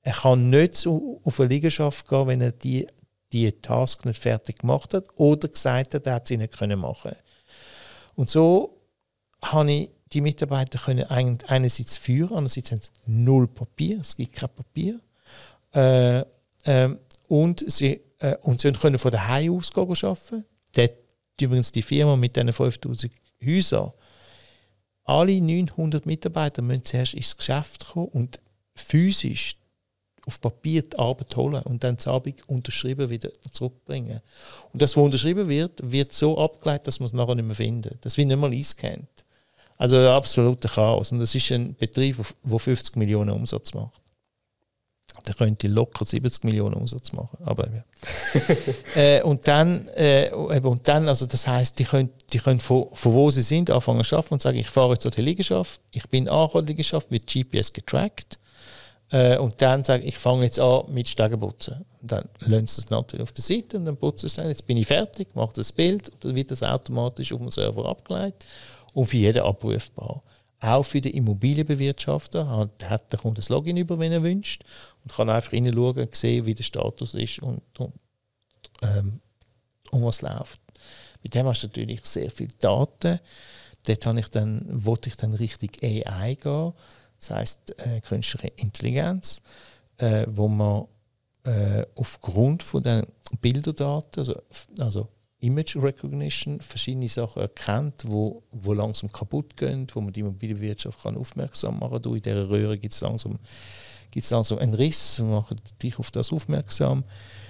Er kann nicht auf eine Liegenschaft gehen, wenn er die, die Task nicht fertig gemacht hat oder gesagt hat, er hat sie nicht können machen. Und so habe ich die Mitarbeiter können einerseits führen, andererseits haben sie null Papier, es gibt kein Papier. Äh, äh, und sie, äh, und sie können von daheim aus arbeiten. Dort übrigens die Firma mit diesen 5000 Häusern. Alle 900 Mitarbeiter müssen zuerst ins Geschäft kommen und physisch auf Papier die Arbeit holen und dann die Abend unterschrieben wieder zurückbringen. Und das, was unterschrieben wird, wird so abgeleitet, dass man es nachher nicht mehr findet. Das wird nicht mal eingescannt. Also absoluter Chaos. Und das ist ein Betrieb, der 50 Millionen Umsatz macht. Der könnte locker 70 Millionen Umsatz machen. Aber ja. äh, und dann, äh, und dann, also das heißt, die können, die können von, von wo sie sind anfangen zu arbeiten und sagen, ich fahre jetzt zur Liegenschaft, ich bin auch an der Liegenschaft, wird GPS getrackt. Äh, und dann sage ich, fange jetzt an mit Stegenputzen. Dann lösen sie es natürlich auf der Seite und dann putzen sie es. Jetzt bin ich fertig, mache das Bild und dann wird das automatisch auf dem Server abgeleitet und für jeden abrufbar. Auch für den Immobilienbewirtschafter hat, hat der Kunde das Login über, wenn er wünscht und kann einfach reinschauen und sehen, wie der Status ist und, und ähm, um was läuft. Mit dem hast du natürlich sehr viele Daten. Dort habe ich dann, wollte ich dann richtig AI gehen, das heißt äh, künstliche Intelligenz, äh, wo man äh, aufgrund von den Bilderdaten, also, also Image Recognition verschiedene Sachen erkennt, wo, wo langsam kaputt gehen, wo man die Immobilienwirtschaft kann aufmerksam machen kann. In dieser Röhre gibt es langsam, langsam einen Riss, wir machen dich auf das aufmerksam.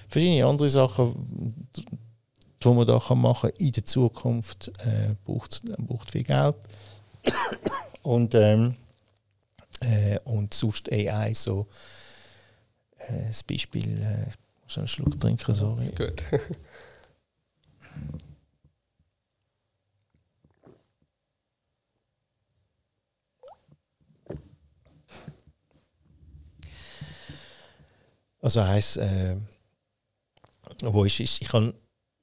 Verschiedene andere Sachen, die man da kann machen in der Zukunft, äh, braucht, braucht viel Geld. und, ähm, äh, und sonst AI so äh, das Beispiel, äh, ich muss einen Schluck trinken, sorry. Ist gut. Also heisst, äh, wo ist, ist ich kann,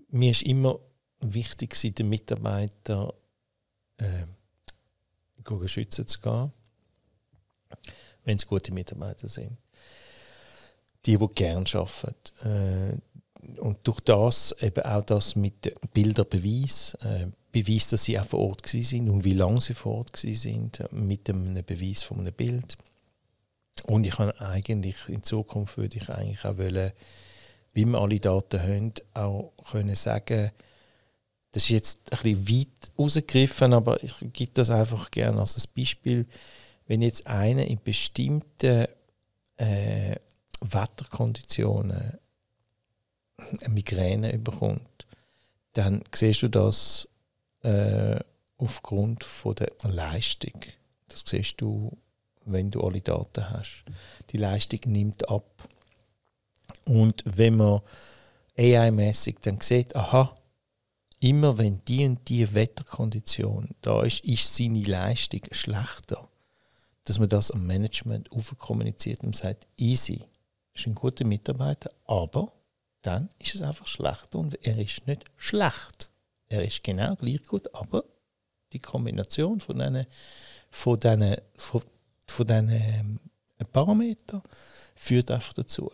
mir ist immer wichtig, den Mitarbeiter äh, schützen zu gehen, wenn es gute Mitarbeiter sind. Die, die gerne arbeiten. Äh, und durch das eben auch das mit Bilderbeweis, äh, Beweis, dass sie auch vor Ort sind und wie lange sie vor Ort sind, mit einem Beweis von einem Bild und ich kann eigentlich in Zukunft würde ich eigentlich auch wollen, wie wir alle Daten haben, auch können sagen, das ist jetzt ein bisschen weit rausgegriffen, aber ich gebe das einfach gerne als Beispiel. Wenn jetzt einer in bestimmten äh, Wetterkonditionen eine Migräne bekommt, dann siehst du das äh, aufgrund von der Leistung. Das siehst du wenn du alle Daten hast. Die Leistung nimmt ab. Und wenn man AI-mäßig dann sieht, aha, immer wenn die und die Wetterkondition da ist, ist seine Leistung schlechter. Dass man das am Management kommuniziert und sagt, easy, ist ein guter Mitarbeiter, aber dann ist es einfach schlechter und er ist nicht schlecht. Er ist genau gleich gut, aber die Kombination von diesen, von diesen, von von diesen ähm, Parametern führt einfach dazu.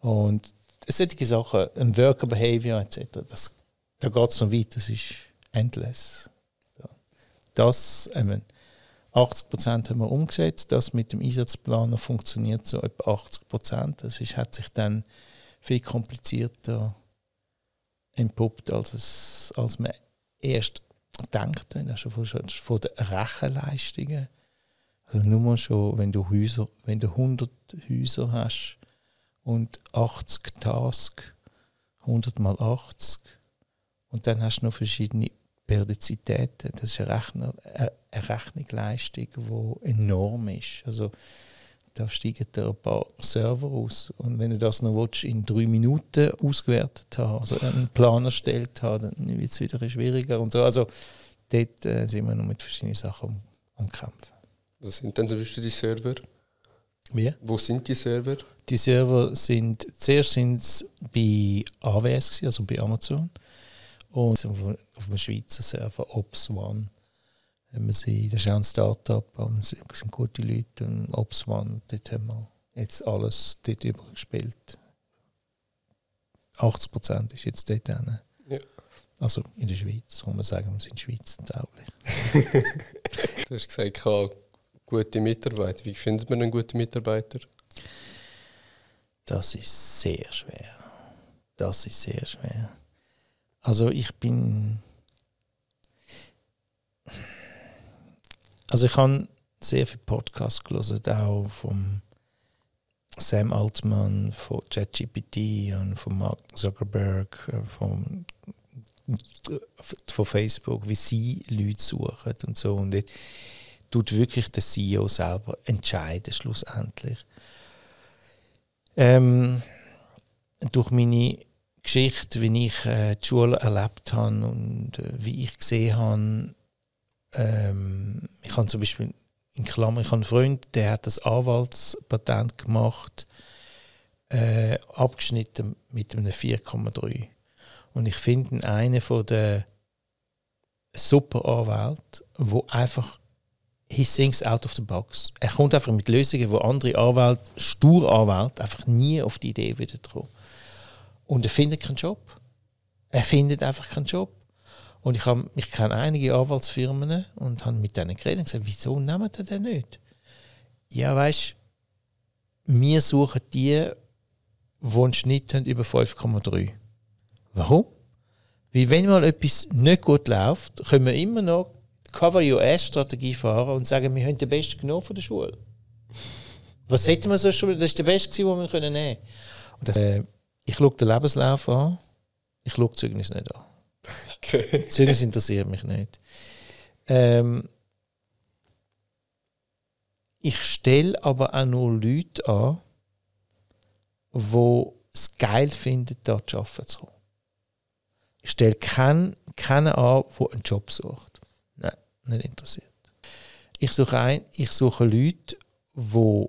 Und solche Sachen, ein Worker Behavior etc., das, da geht es noch weit, das ist endless. Das, ähm, 80 haben wir umgesetzt, das mit dem Einsatzplaner funktioniert so etwa 80% Das ist, hat sich dann viel komplizierter entpuppt, als, es, als man erst denkt. Also von, von den Rechenleistungen also nur schon, wenn du Häuser, wenn du 100 Häuser hast und 80 Tasks 100 mal 80 und dann hast du noch verschiedene Periodizitäten. Das ist eine, Rechner, eine Rechnungsleistung, die enorm ist. Also da steigen da ein paar Server aus. Und wenn du das noch willst, in drei Minuten ausgewertet haben, also einen Plan erstellt haben, dann wird es wieder schwieriger und so. Also dort äh, sind wir noch mit verschiedenen Sachen am, am Kämpfen. Was sind denn zum Beispiel die Server? Wie? Wo sind die Server? Die Server sind, zuerst sind es bei AWS, also bei Amazon, und auf einem Schweizer Server, Ops One. Wir sind, das ist auch ein Start-up, es sind gute Leute und Ops One, dort haben wir jetzt alles dort übergespielt. 80 Prozent ist jetzt dort drin. Ja. Also in der Schweiz, kann man sagen, wir sind Schweiz tauglich. du hast gesagt, gute Mitarbeiter. Wie findet man einen guten Mitarbeiter? Das ist sehr schwer. Das ist sehr schwer. Also ich bin. Also ich habe sehr viele Podcasts gelesen, auch vom Sam Altman, von ChatGPT und von Mark Zuckerberg, äh, von, von Facebook, wie sie Leute suchen und so. Und dort tut wirklich der CEO selber entscheiden, schlussendlich. Ähm, durch meine Geschichte, wie ich äh, die Schule erlebt habe und äh, wie ich gesehen habe, ähm, ich habe zum Beispiel in Klammer, ich habe einen Freund, der hat das Anwaltspatent gemacht, äh, abgeschnitten mit einem 4,3. Und ich finde einen von der super Anwälte, wo einfach he thinks out of the box. Er kommt einfach mit Lösungen, wo andere Anwälte, stur Anwälte, einfach nie auf die Idee wieder kommen. Und er findet keinen Job. Er findet einfach keinen Job. Und ich, hab, ich kenne einige Anwaltsfirmen und habe mit denen geredet und gesagt, wieso nehmen die den nicht? Ja, weißt du, wir suchen die, die einen Schnitt haben über 5,3. Warum? Weil wenn mal etwas nicht gut läuft, können wir immer noch die Cover-US-Strategie fahren und sagen, wir haben den Besten genommen von der Schule. Was hätten wir so schon? Das ist der Beste, den wir nehmen können. Und das, äh, ich schaue den Lebenslauf an, ich schaue Zeugnis nicht an. Okay. Zeugnis interessiert mich nicht. Ähm, ich stelle aber auch nur Leute an, die es geil finden, dort zu arbeiten zu kommen. Ich stelle keinen, keinen an, der einen Job sucht. Nein, nicht interessiert. Ich suche, ein, ich suche Leute, die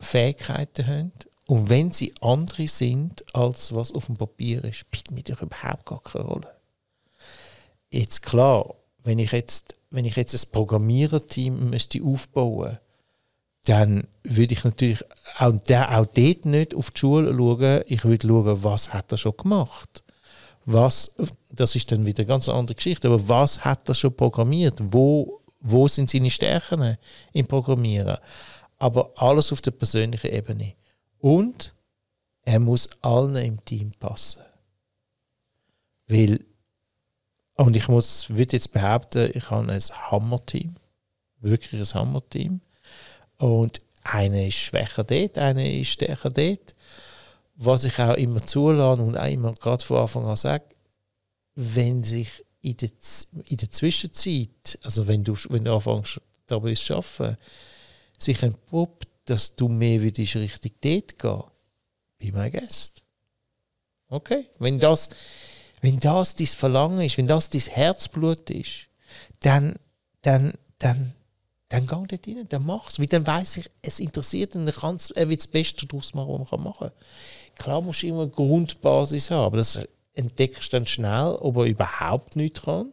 Fähigkeiten haben, und wenn sie andere sind, als was auf dem Papier ist, spielt mir doch überhaupt gar keine Rolle. Jetzt klar, wenn ich jetzt, wenn ich jetzt ein Programmiererteam müsste aufbauen dann würde ich natürlich auch, der, auch dort nicht auf die Schule schauen. Ich würde schauen, was hat er schon gemacht. Was, das ist dann wieder eine ganz andere Geschichte. Aber was hat er schon programmiert? Wo, wo sind seine Stärken im Programmieren? Aber alles auf der persönlichen Ebene. Und er muss allen im Team passen. Weil, und ich muss, würde jetzt behaupten, ich habe ein Hammer-Team. Wirklich ein Hammer-Team. Und einer ist schwächer dort, einer ist stärker dort. Was ich auch immer zulasse und auch immer gerade von Anfang an sage, wenn sich in der, in der Zwischenzeit, also wenn du, wenn du anfängst, dabei zu arbeiten, sich entpuppt, dass du mehr würdest Richtung dort gehen, be my guest. Okay? Wenn das, wenn das dein Verlangen ist, wenn das dein Herzblut ist, dann, dann, dann, dann geh dort rein, dann mach's. Weil dann weiss ich, es interessiert ihn, er wird das Beste daraus machen, was man machen kann. Klar musst du immer eine Grundbasis haben, aber das entdeckst du dann schnell, ob er überhaupt nichts kann.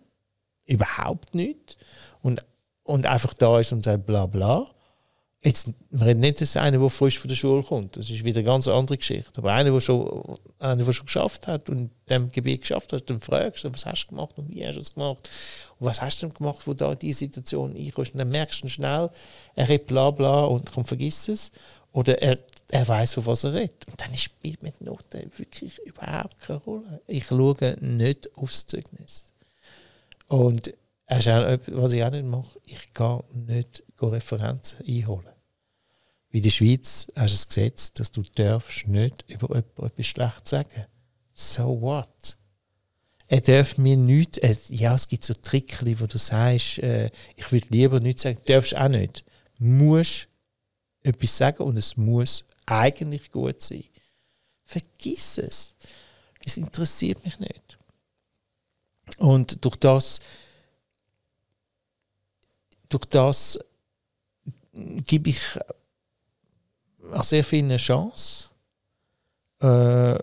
Überhaupt nichts. Und, und einfach da ist und sagt bla bla. Jetzt, man redet nicht, dass einer, der frisch von der Schule kommt. Das ist wieder eine ganz andere Geschichte. Aber einer, der schon, einer, der schon geschafft hat und in diesem Gebiet geschafft hat, dann fragst du, was hast du gemacht und wie hast du es gemacht? Und was hast du denn gemacht, wo da diese Situation einkommst? Und dann merkst du schnell, er redet bla bla und komm, vergiss es. Oder er, er weiß, von was er redet. Und dann spielt mit Noten wirklich überhaupt keine Rolle. Ich schaue nicht aufs Zeugnis. Und was ich auch nicht mache, ich gehe nicht Referenzen einholen. Wie in der Schweiz hast du ein Gesetz, dass du darfst nicht über jemanden etwas schlecht sagen So what? Er darf mir nichts, äh, ja, es gibt so Trickli, wo du sagst, äh, ich würde lieber nichts sagen, darfst auch nicht. Musst etwas sagen und es muss eigentlich gut sein. Vergiss es. Es interessiert mich nicht. Und durch das, durch das gebe ich auch sehr vielen Chance, äh,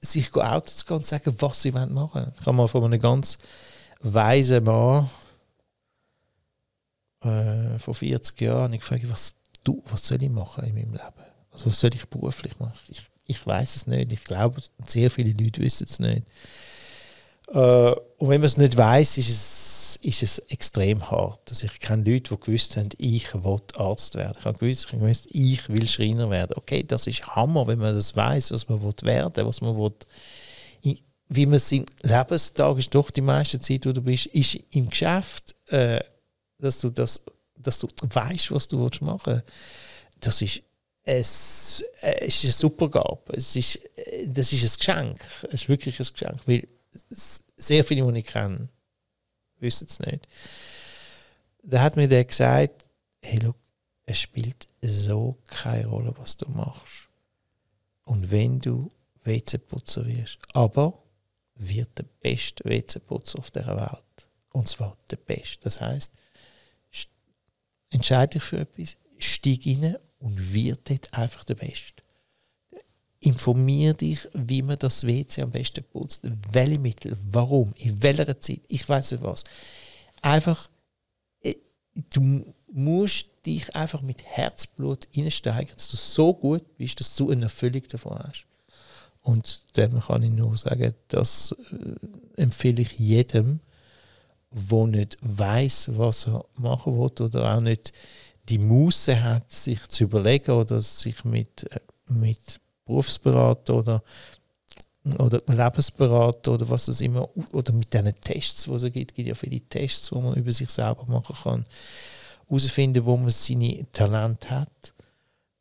sich Auto zu gehen und sagen, was sie machen wollen. Ich habe mal von einem ganz weisen Mann äh, vor 40 Jahren gefragt, was, du, was soll ich machen in meinem Leben? Also was soll ich beruflich machen? Ich, ich weiß es nicht. Ich glaube, sehr viele Leute wissen es nicht. Äh, und wenn man es nicht weiß, ist es, ist es extrem hart. Also ich kenne Leute, die gewusst haben, ich will Arzt werden. Ich habe gewusst, ich, gewusst, ich will Schreiner werden. Okay, das ist Hammer, wenn man das weiß, was man will werden, was man will. Wie man sein Lebenstag ist doch die meiste Zeit, wo du bist, ist im Geschäft, äh, dass du das, dass du weißt, was du willst machen. Das ist es, es ist eine Supergabe. Es ist, das ist ein Geschenk. Es ist wirklich ein Geschenk. Weil sehr viele, die ich kenne, wissen es nicht. Da hat mir der gesagt, hey, look, es spielt so keine Rolle, was du machst. Und wenn du WC-Putzer wirst, aber wird der beste WC-Putzer auf der Welt. Und zwar der beste. Das heißt, entscheide dich für etwas, steig rein und wird dort einfach der Beste informier dich, wie man das WC am besten putzt. Welche Mittel, warum, in welcher Zeit, ich weiß nicht was. Einfach, äh, du musst dich einfach mit Herzblut einsteigen, dass du so gut bist, dass du eine Erfüllung davon hast. Und dem kann ich nur sagen, das äh, empfehle ich jedem, der nicht weiß, was er machen will oder auch nicht die Muße hat, sich zu überlegen oder sich mit, äh, mit Berufsberater oder, oder Lebensberater oder was es immer, oder mit diesen Tests, die es gibt, gibt ja viele Tests, wo man über sich selber machen kann, herausfinden, wo man seine Talente hat,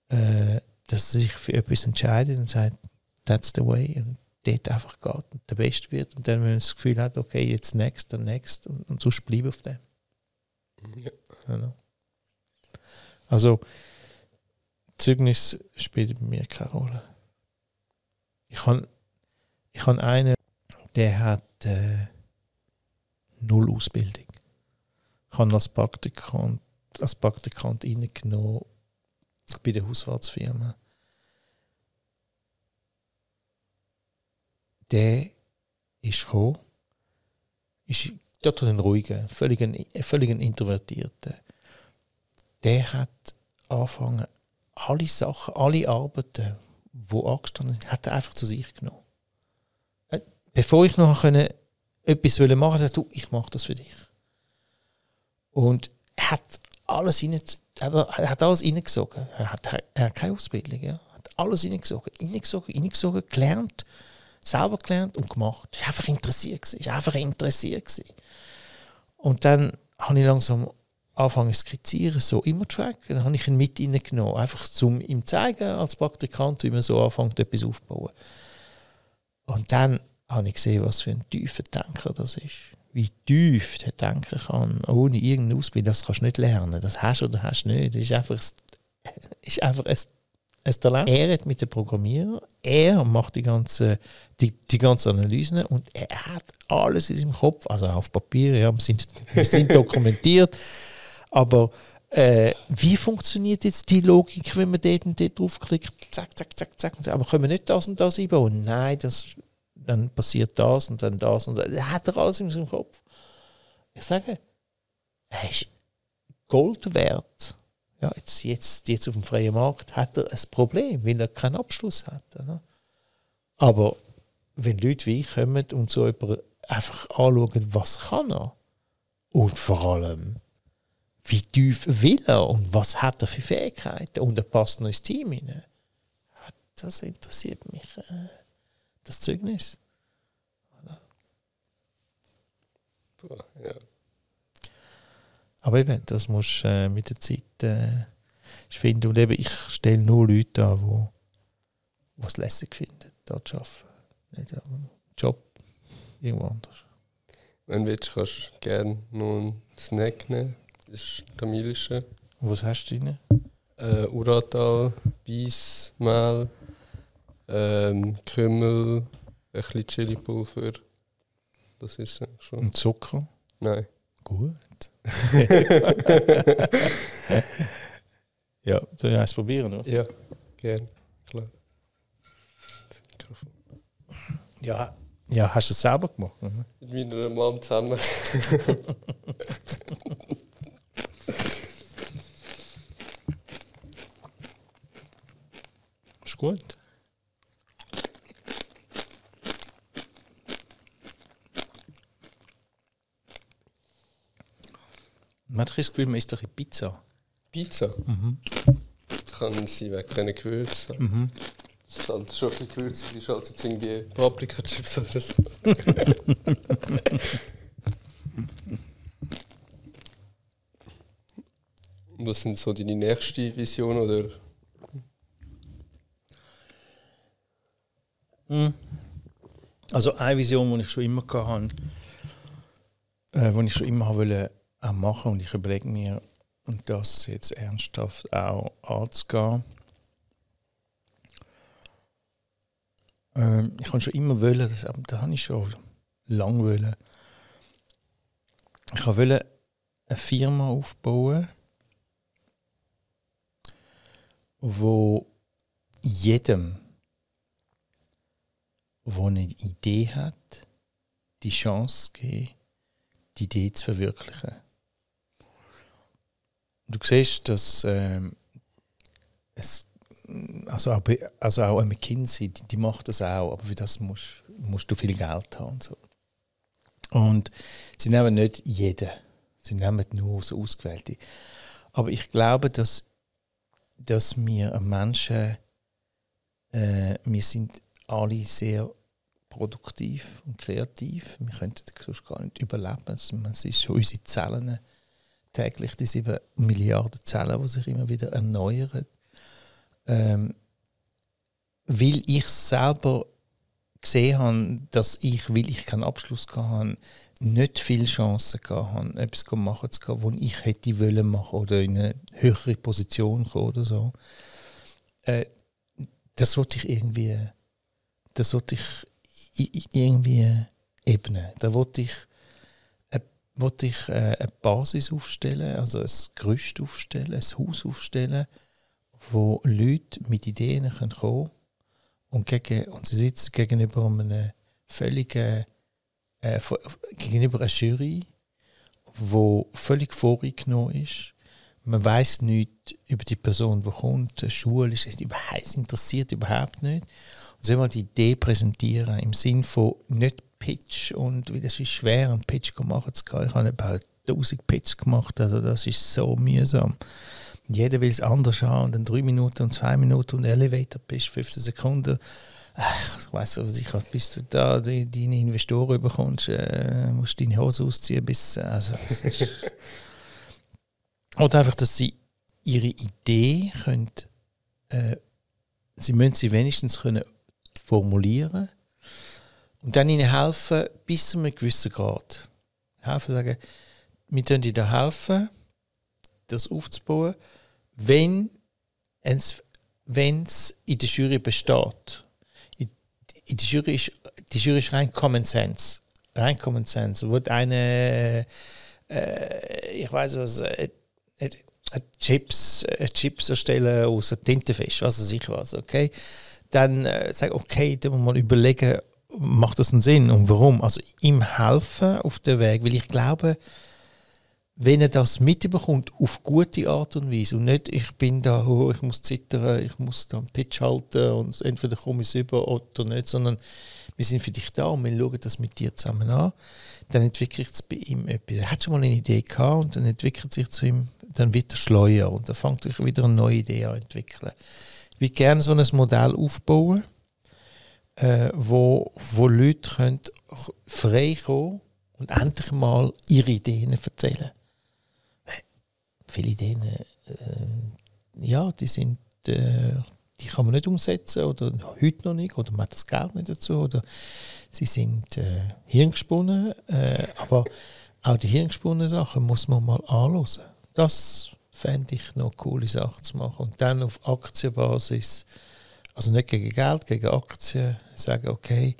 äh, dass er sich für etwas entscheidet und sagt, that's the way und dort einfach geht und der Beste wird und dann, wenn man das Gefühl hat, okay, jetzt next, dann next und, und sonst bleibe auf dem. Ja. Genau. Also, Zeugnis spielt bei mir keine Rolle. Ich habe ich hab einen, der hat äh, null Ausbildung. Ich habe als Praktikant, als Praktikant reingenommen bei der Hausfahrtsfirma. Der ist gekommen, ist dort ein ruhiger, völlig ein, völlig ein introvertierter. Der hat angefangen, alle Sachen, alle Arbeiten, wo angestanden sind, hat er einfach zu sich genommen. Äh, bevor ich noch können, etwas machen wollte, du, ich mache das für dich. Und er hat alles rein, er hat alles reingesogen. Er hat, er hat keine Ausbildung. Er hat alles reingesogen, reingesogen, reingesogen, gelernt, selber gelernt und gemacht. Er war einfach interessiert. Er war einfach interessiert. Und dann habe ich langsam anfangen zu skizzieren, so immer tracken. Dann habe ich ihn mit reingenommen, einfach um ihm zeigen, als Praktikant, wie man so anfängt, etwas aufzubauen. Und dann habe ich gesehen, was für ein tiefer Denker das ist. Wie tief der denken kann, ohne irgendeine Ausbildung. Das kannst du nicht lernen. Das hast du oder hast du nicht. Das ist einfach, ist einfach ein, ein Talent. Er hat mit dem Programmierer, er macht die ganze, die, die ganze Analysen und er hat alles in seinem Kopf, also auf Papier, ja, wir sind, wir sind dokumentiert. Aber äh, wie funktioniert jetzt die Logik, wenn man dort und dort draufklickt? Zack, zack, zack, zack. Aber können wir nicht das und das einbauen? Nein, das, dann passiert das und dann das und das. Hat er alles in seinem Kopf. Ich sage, er ist Gold wert. Ja, jetzt, jetzt, jetzt auf dem freien Markt hat er ein Problem, weil er keinen Abschluss hat. Oder? Aber wenn Leute wie ich kommen und so einfach anschauen, was kann er und vor allem, wie tief will er und was hat er für Fähigkeiten und er passt noch ins Team hinein. Das interessiert mich, äh, das Zeugnis. Ja. Aber eben, das muss äh, mit der Zeit äh, finden. Und eben, ich stelle nur Leute an, die es lässig finden, dort zu arbeiten. Nicht aber Job, irgendwo anders. Wenn du willst, kannst du gerne noch einen Snack nehmen. Das ist tamilische. Und was hast du drin? Äh, Uratal, Weiss, Mehl, ähm, Kümmel, ein bisschen Chili-Pulver. Das ist es schon. Und Zucker? Nein. Gut. ja, soll ich eins probieren? Oder? Ja, gerne. Klar. Ja. Ja, hast du es selber gemacht? oder? Mit meiner Mom zusammen. gut. Man hat das Gefühl, man isst doch eine Pizza. Pizza. Kann sie wegen diesen Gewürzen. Mhm. Das ist halt schon ein bisschen gewürzig, ist halt jetzt irgendwie Paprika-Chips oder so. Und Was sind so deine nächste Vision oder Also eine Vision, die ich schon immer hatte, äh, die ich schon immer wollte auch machen und ich überlege mir, und das jetzt ernsthaft auch anzugehen. Ähm, ich kann schon immer wollen, das, aber da habe ich schon lange wollen. Ich wollte eine Firma aufbauen, wo jedem, der eine Idee hat, die Chance geben, die Idee zu verwirklichen. Du siehst, dass ähm, es, also, auch, also auch McKinsey, die, die macht das auch, aber für das musst, musst du viel Geld haben. Und, so. und sie nehmen nicht jeden, sie nehmen nur so ausgewählte. Aber ich glaube, dass, dass wir Menschen, äh, wir sind alle sehr produktiv und kreativ. Wir könnten sonst gar nicht überleben. Also, Es ist schon unsere Zellen täglich die sieben Milliarden Zellen, die sich immer wieder erneuern. Ähm, weil ich selber gesehen habe, dass ich, weil ich keinen Abschluss hatte, nicht viele Chancen hatte, etwas machen zu können, was ich hätte wollen machen oder in eine höhere Position kommen oder so. Äh, das wollte ich irgendwie, das wollte ich irgendwie ebnen. Da wollte ich wollte ich äh, eine Basis aufstellen, also ein Gerüst aufstellen, ein Haus aufstellen, wo Leute mit Ideen können kommen und, gegen, und sie sitzen gegenüber einem völligen, äh, gegenüber einer Jury, wo völlig vorgenommen ist. Man weiß nichts über die Person, die kommt, Schule ist, überhaupt- es interessiert überhaupt nicht. Soll mal die Idee präsentieren im Sinn von nicht Pitch und wie das ist schwer, einen Pitch machen zu können. Ich habe etwa 1000 Pitches gemacht, also das ist so mühsam. Jeder will es anders haben und dann drei Minuten und zwei Minuten und Elevator bist 15 Sekunden. Ich weiß was ich hab, bis du da deine Investoren bekommst, äh, musst du deine Hose ausziehen, bis also oder einfach, dass sie ihre Idee können, äh, sie müssen sie wenigstens können formulieren und dann ihnen helfen bis zu einem gewissen Grad. Helfen sagen, wir können da helfen, das aufzubauen, wenn es wenn's in der Jury besteht. In, der Jury ist, die Jury ist rein Common Sense. Rein Common Sense. Wo eine, äh, ich weiß was, äh, äh, äh, Chips, äh, Chips erstellen aus Tintenfisch, was weiß ich was, okay? Dann äh, sag okay, dann muss man überlegen, macht das einen Sinn und warum? Also ihm helfen auf dem Weg, weil ich glaube, wenn er das mitbekommt, auf gute Art und Weise und nicht, ich bin da, oh, ich muss zittern, ich muss da einen Pitch halten und entweder komme ich es über oder nicht, sondern wir sind für dich da und wir schauen das mit dir zusammen an, dann entwickelt es bei ihm etwas. Er hat schon mal eine Idee gehabt und dann entwickelt sich zu ihm, dann wird er schleuer und dann fängt er wieder eine neue Idee an zu entwickeln. Würde gerne so ein Modell aufbauen, äh, wo, wo Leute können frei kommen und endlich mal ihre Ideen erzählen. Viele Ideen, äh, ja, die sind, äh, die kann man nicht umsetzen oder heute noch nicht oder man hat das Geld nicht dazu oder sie sind äh, hirngesponnen, äh, aber auch die hirngesponnen Sachen muss man mal anschauen. Das fände ich noch coole Sache zu machen und dann auf Aktienbasis, also nicht gegen Geld, gegen Aktien, sagen, okay,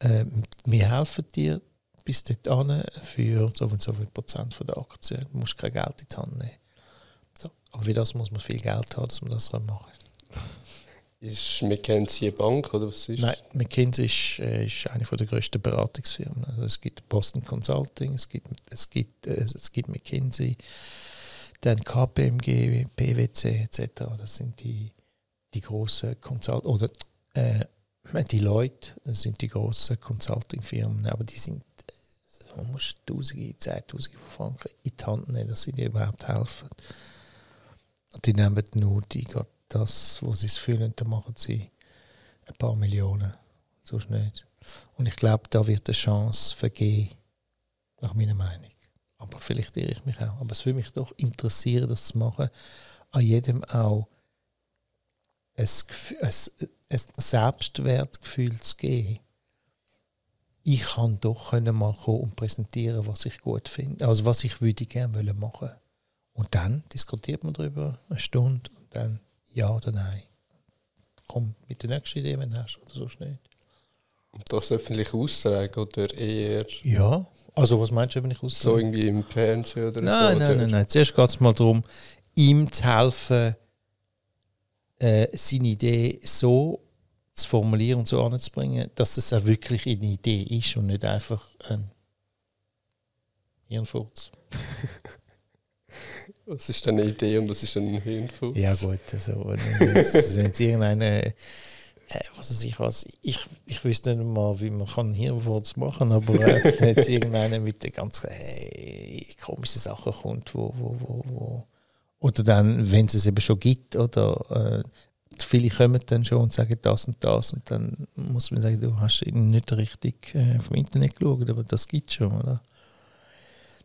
äh, wir helfen dir bis dorthin für so und so viel Prozent von der Aktien. Du musst kein Geld in die Hand nehmen. So. Aber für das muss man viel Geld haben, dass man das machen kann. Ist McKinsey eine Bank oder was ist? Nein, McKinsey ist, äh, ist eine der grössten Beratungsfirmen. Also es gibt Boston Consulting, es gibt, es gibt, äh, es gibt McKinsey, dann KPMG, PwC etc. Das sind die, die großen Consult oder äh, die Leute, das sind die großen Consulting-Firmen, aber die sind man muss Tausende, Zehntausende von Franken in die Hand nehmen, dass sie dir überhaupt helfen. Und die nehmen nur die, das, was sie fühlen, dann machen sie ein paar Millionen. Sonst nicht. Und ich glaube, da wird eine Chance vergehen, nach meiner Meinung. Aber vielleicht irre ich mich auch. Aber es würde mich doch interessieren, das zu machen, an jedem auch ein, ein, ein Selbstwertgefühl zu geben ich kann doch können mal kommen und präsentieren, was ich gut finde, also was ich würde gerne machen. Und dann diskutiert man darüber eine Stunde und dann ja oder nein. Komm mit der nächsten Idee, wenn du hast oder sonst nicht. Und das öffentlich austragen oder eher? Ja, also was meinst du öffentlich austragen? So irgendwie im Fernsehen oder nein, so? Nein, nein, nein. Zuerst geht es mal darum, ihm zu helfen, äh, seine Idee so zu formulieren und so anzubringen, dass es auch wirklich eine Idee ist und nicht einfach ein Hirnfurz. was ist eine Idee und was ist ein Hirnfurz? Ja gut, also wenn jetzt, wenn jetzt irgendeine äh, was weiß ich was, ich, ich wüsste nicht mal, wie man kann Hirnfurz machen, aber äh, wenn jetzt irgendeiner mit den ganz äh, komischen Sachen kommt, wo, wo, wo, wo oder dann, wenn es es eben schon gibt, oder äh, viele kommen dann schon und sagen das und das und dann muss man sagen, du hast nicht richtig äh, auf dem Internet geschaut, aber das gibt es schon, oder?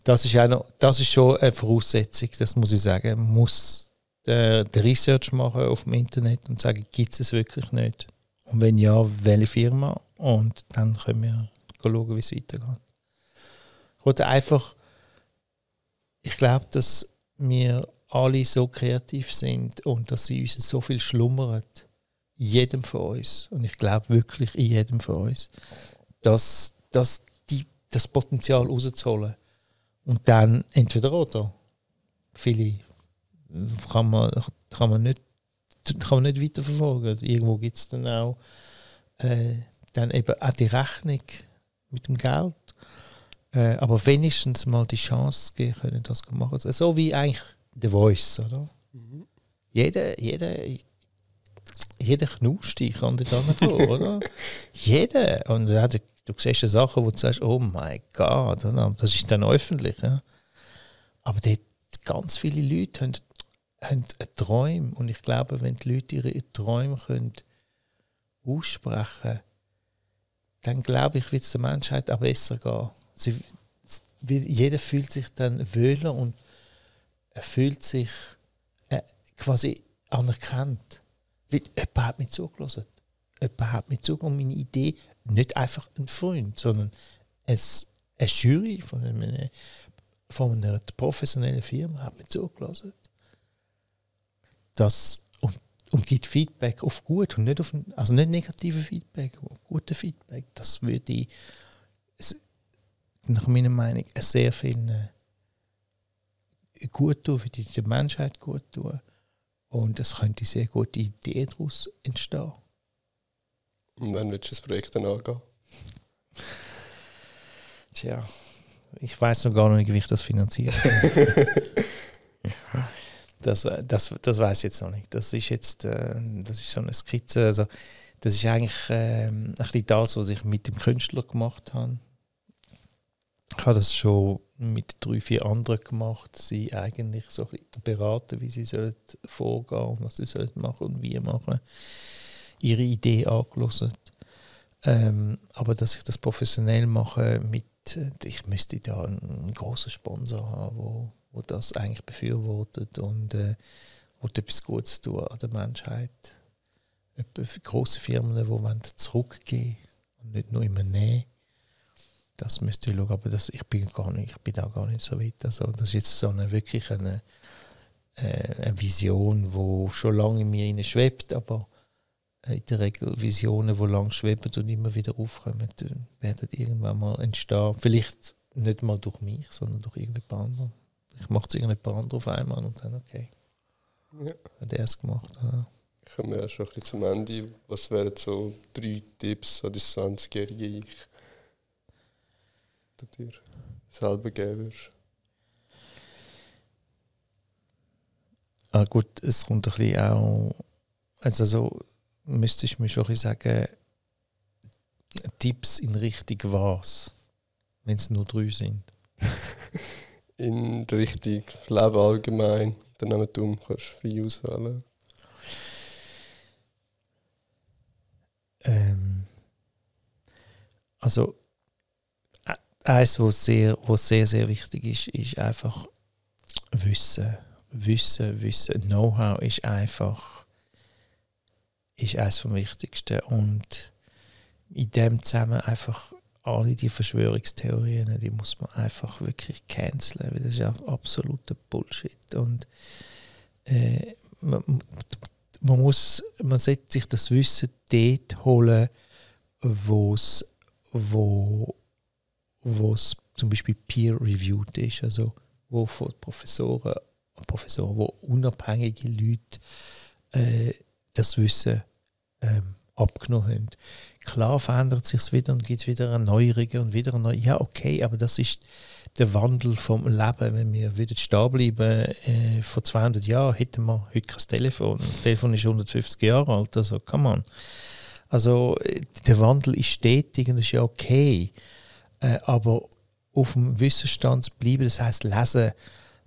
Das ist, auch das ist schon eine Voraussetzung, das muss ich sagen. Man muss den, den Research machen auf dem Internet und sagen, gibt es wirklich nicht? Und wenn ja, welche Firma? Und dann können wir schauen, wie es weitergeht. Oder einfach, ich glaube, dass wir alle so kreativ sind und dass sie uns so viel schlummert. In jedem von uns. Und ich glaube wirklich in jedem von uns. Dass, dass die, das Potenzial rauszuholen. Und dann entweder oder. Viele kann man, kann man, nicht, kann man nicht weiterverfolgen. Irgendwo gibt es dann auch äh, dann eben auch die Rechnung mit dem Geld. Äh, aber wenigstens mal die Chance geben können, das zu machen. So wie eigentlich The Voice, oder? Mhm. Jeder, jeder, jeder Knusti kann da gehen, oder? jeder. Und ja, du, du siehst ja Sachen, wo du sagst, oh mein Gott, das ist dann öffentlich. Ja? Aber dort ganz viele Leute haben, haben Träume. Und ich glaube, wenn die Leute ihre Träume können aussprechen können, dann glaube ich, wird es der Menschheit auch besser gehen. Sie, jeder fühlt sich dann wohler und er fühlt sich äh, quasi anerkannt. Weil jemand hat mir zugelassen. Jemand hat mir zugelassen, meine Idee, nicht einfach ein Freund, sondern es, eine Jury von einer, von einer professionellen Firma hat mir zugelassen. Das, und, und gibt Feedback auf gut und nicht auf, also nicht negative Feedback, aber gute Feedback. Das würde ich, nach meiner Meinung, sehr viel gut tun, für die, die Menschheit gut tun. Und es könnte sehr gute Idee daraus entstehen. Und wann willst du das Projekt dann angehen? Tja, ich weiß noch gar nicht, wie ich das finanziere. das, das, das weiß ich jetzt noch nicht. Das ist jetzt äh, das ist so eine Skizze. Also, das ist eigentlich äh, ein bisschen das, was ich mit dem Künstler gemacht habe. Ich habe das schon mit drei, vier anderen gemacht, sie eigentlich so beraten, wie sie sollen vorgehen und was sie sollen machen und wie machen. Ihre Idee angelassen. Ähm, aber dass ich das professionell mache, mit, äh, ich müsste da einen großen Sponsor haben, wo, wo das eigentlich befürwortet und äh, etwas Gutes tun an der Menschheit. grosse Firmen, die wollen zurückgeben und nicht nur immer nehmen. Das müsst ihr schauen, aber das, ich bin gar nicht, ich bin da gar nicht so weit. Also das ist jetzt so eine wirklich eine, äh, eine Vision, die schon lange in mir schwebt, aber in der Regel Visionen, die lang schweben und immer wieder aufkommen, werden irgendwann mal entstehen. Vielleicht nicht mal durch mich, sondern durch irgendjemand anderen. Ich mache es irgendjemand anderen auf einmal und dann, okay. Ja. Hat er es gemacht. Ja. Kommen wir ja schon ein bisschen zum Ende. Was wären so drei Tipps an die 20-jährige Ich, du dir selber geben würdest? Ah, gut, es kommt ein bisschen auch. Also, so müsste ich mir schon ein sagen, Tipps in Richtung was, wenn es nur drei sind. in Richtung Leben allgemein, dann nehmen du kannst frei auswählen. Ähm, also eins, was sehr, was sehr, sehr wichtig ist, ist einfach Wissen. Wissen, Wissen. Know-how ist einfach ist eines vom Wichtigsten. Und in dem zusammen einfach alle die Verschwörungstheorien, die muss man einfach wirklich canceln, weil das ist ja absoluter Bullshit. Und äh, man, man, muss, man sollte sich das Wissen dort holen, wo's, wo es zum Beispiel peer-reviewed ist, also wo von Professoren, Professoren, wo unabhängige Leute äh, das Wissen ähm, abgenommen haben. Klar verändert sich es wieder und gibt wieder eine Neuerungen und wieder eine neue. Ja, okay, aber das ist der Wandel vom Leben. Wenn wir wieder stehen bleiben, äh, vor 200 Jahren hätten wir heute kein Telefon. Das Telefon ist 150 Jahre alt, also come on. Also äh, der Wandel ist stetig und das ist ja okay. Äh, aber auf dem Wissensstand zu bleiben, das heißt lesen,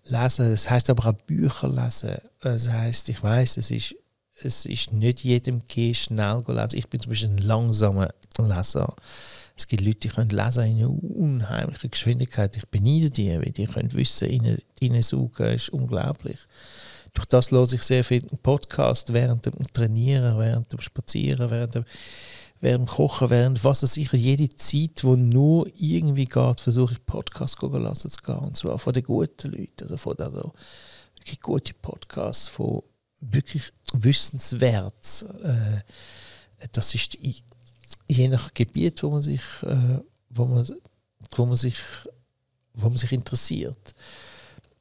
lesen, das heißt aber auch Bücher lesen. Das heißt, ich weiß, es ist es ist nicht jedem gegeben, schnell zu lesen. Ich bin zum Beispiel ein langsamer Leser. Es gibt Leute, die können lesen in einer unheimlichen Geschwindigkeit. Ich beneide die, weil die können Wissen hineinsaugen. Das ist unglaublich. Durch das höre ich sehr viel Podcast während dem Trainieren, während dem Spazieren, während dem, während dem Kochen, während was weiß ich, jede Zeit, wo nur irgendwie geht, versuche ich Podcasts zu lassen zu gehen. Und zwar von den guten Leuten, also von den also, guten Podcasts von wirklich wissenswert. Äh, das ist je nach Gebiet, wo man sich, äh, wo man, wo man sich, wo man sich interessiert,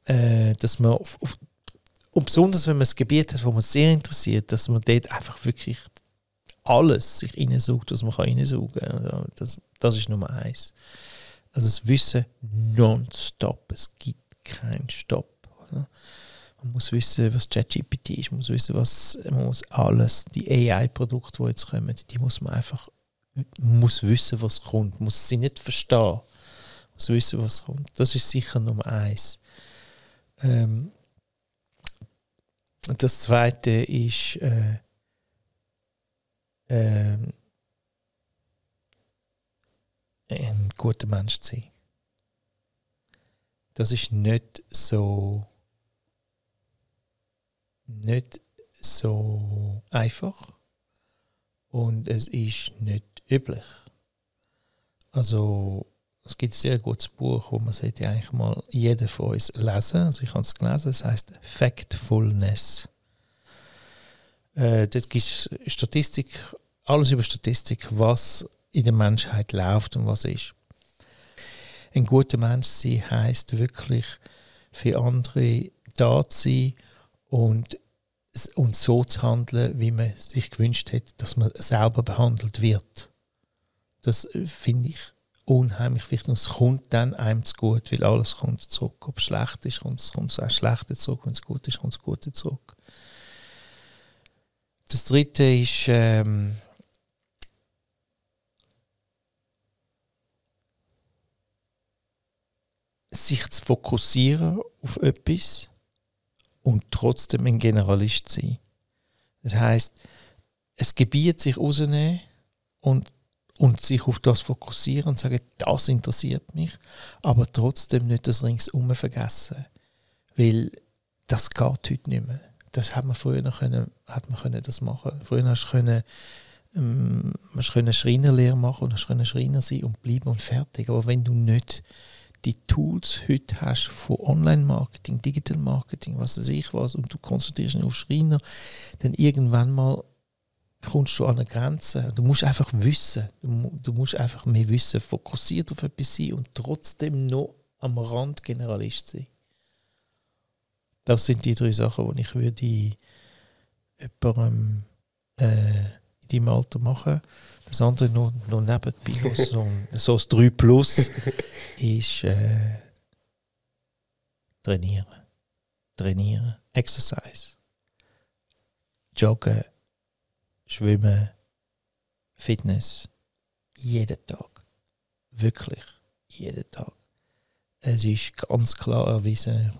äh, dass man auf, auf, und besonders wenn man ein Gebiet hat, wo man sehr interessiert, dass man dort einfach wirklich alles sich reinsucht, was man kann reinsaugen kann. Also das, das ist Nummer eins. Also das Wissen nonstop. Es gibt keinen Stopp. Oder? Man muss wissen, was ChatGPT ist, man muss wissen, was man muss alles, die AI-Produkte, die jetzt kommen, die muss man einfach, muss wissen, was kommt, muss sie nicht verstehen, muss wissen, was kommt. Das ist sicher Nummer eins. Ähm, das zweite ist, äh, äh, ein guter Mensch zu sein. Das ist nicht so nicht so einfach und es ist nicht üblich. Also es gibt ein sehr gutes Buch, wo man sollte eigentlich mal jeder von uns lesen. Also ich habe es gelesen, es heißt Factfulness. Äh, dort gibt es Statistik, alles über Statistik, was in der Menschheit läuft und was ist. Ein guter Mensch sein heisst wirklich für andere da zu sein und, und so zu handeln, wie man sich gewünscht hätte, dass man selber behandelt wird. Das äh, finde ich unheimlich wichtig. Und es kommt dann einem zu gut, weil alles kommt zurück. Ob es schlecht ist, kommt es, kommt es auch schlechter zurück. Wenn es gut ist, kommt es Gute zurück. Das dritte ist, ähm, sich zu fokussieren auf etwas und trotzdem ein Generalist sein. Das heißt, es Gebiet sich rausnehmen und, und sich auf das fokussieren und sagen, das interessiert mich, aber trotzdem nicht das ringsum vergessen. Weil das geht heute nicht mehr. das hat man früher noch können, hat man können das machen. Früher hast du können, ähm, hast können Schreinerlehre machen und hast können Schreiner sein und bleiben und fertig. Aber wenn du nicht die Tools heute hast von Online-Marketing, Digital-Marketing, was weiß ich was, und du konzentrierst dich auf Schreiner, dann irgendwann mal kommst du an eine Grenze. Du musst einfach wissen. Du, du musst einfach mehr wissen, fokussiert auf etwas sein und trotzdem noch am Rand Generalist sein. Das sind die drei Sachen, die ich würde jemandem äh, in deinem Alter machen. Das andere noch, noch nebenbei, so, so das 3 Plus, ist äh, trainieren. Trainieren. Exercise. Joggen. Schwimmen. Fitness. Jeden Tag. Wirklich. Jeden Tag. Es ist ganz klar erwiesen,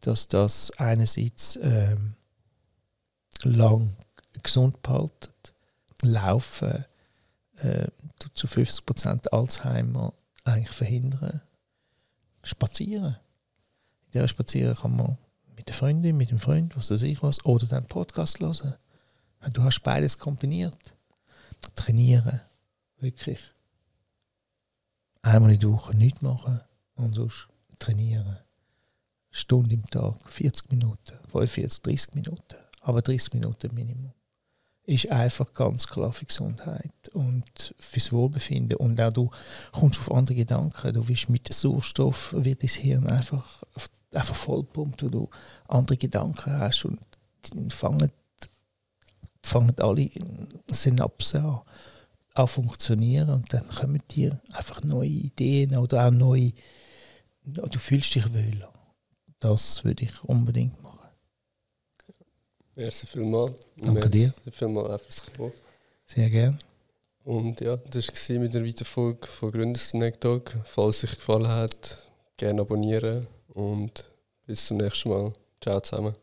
dass das einerseits ähm, lang gesund behaltet, Laufen äh, zu 50% Alzheimer eigentlich verhindern, Spazieren. In dieser Spazieren kann man mit der Freundin, mit dem Freund, was weiß ich was, oder dann Podcast hören. Du hast beides kombiniert. Trainieren, wirklich. Einmal in der Woche nichts machen und sonst trainieren. Stunde im Tag, 40 Minuten, 45, 30 Minuten, aber 30 Minuten Minimum. Ist einfach ganz klar für Gesundheit und fürs Wohlbefinden. Und auch du kommst auf andere Gedanken. Du wirst mit Sauerstoff, wird dein Hirn einfach, einfach vollpumpt, wo du andere Gedanken hast und fangen, fangen alle Synapsen an, an funktionieren und dann kommen dir einfach neue Ideen oder auch neue, du fühlst dich wohler. Das würde ich unbedingt machen. Merci vielmals. Danke dir. Vielmals fürs Kommen. Sehr gerne. Und ja, das war mit der Weiterfolge von Gründersnack Talk. Falls es euch gefallen hat, gerne abonnieren und bis zum nächsten Mal. Ciao zusammen.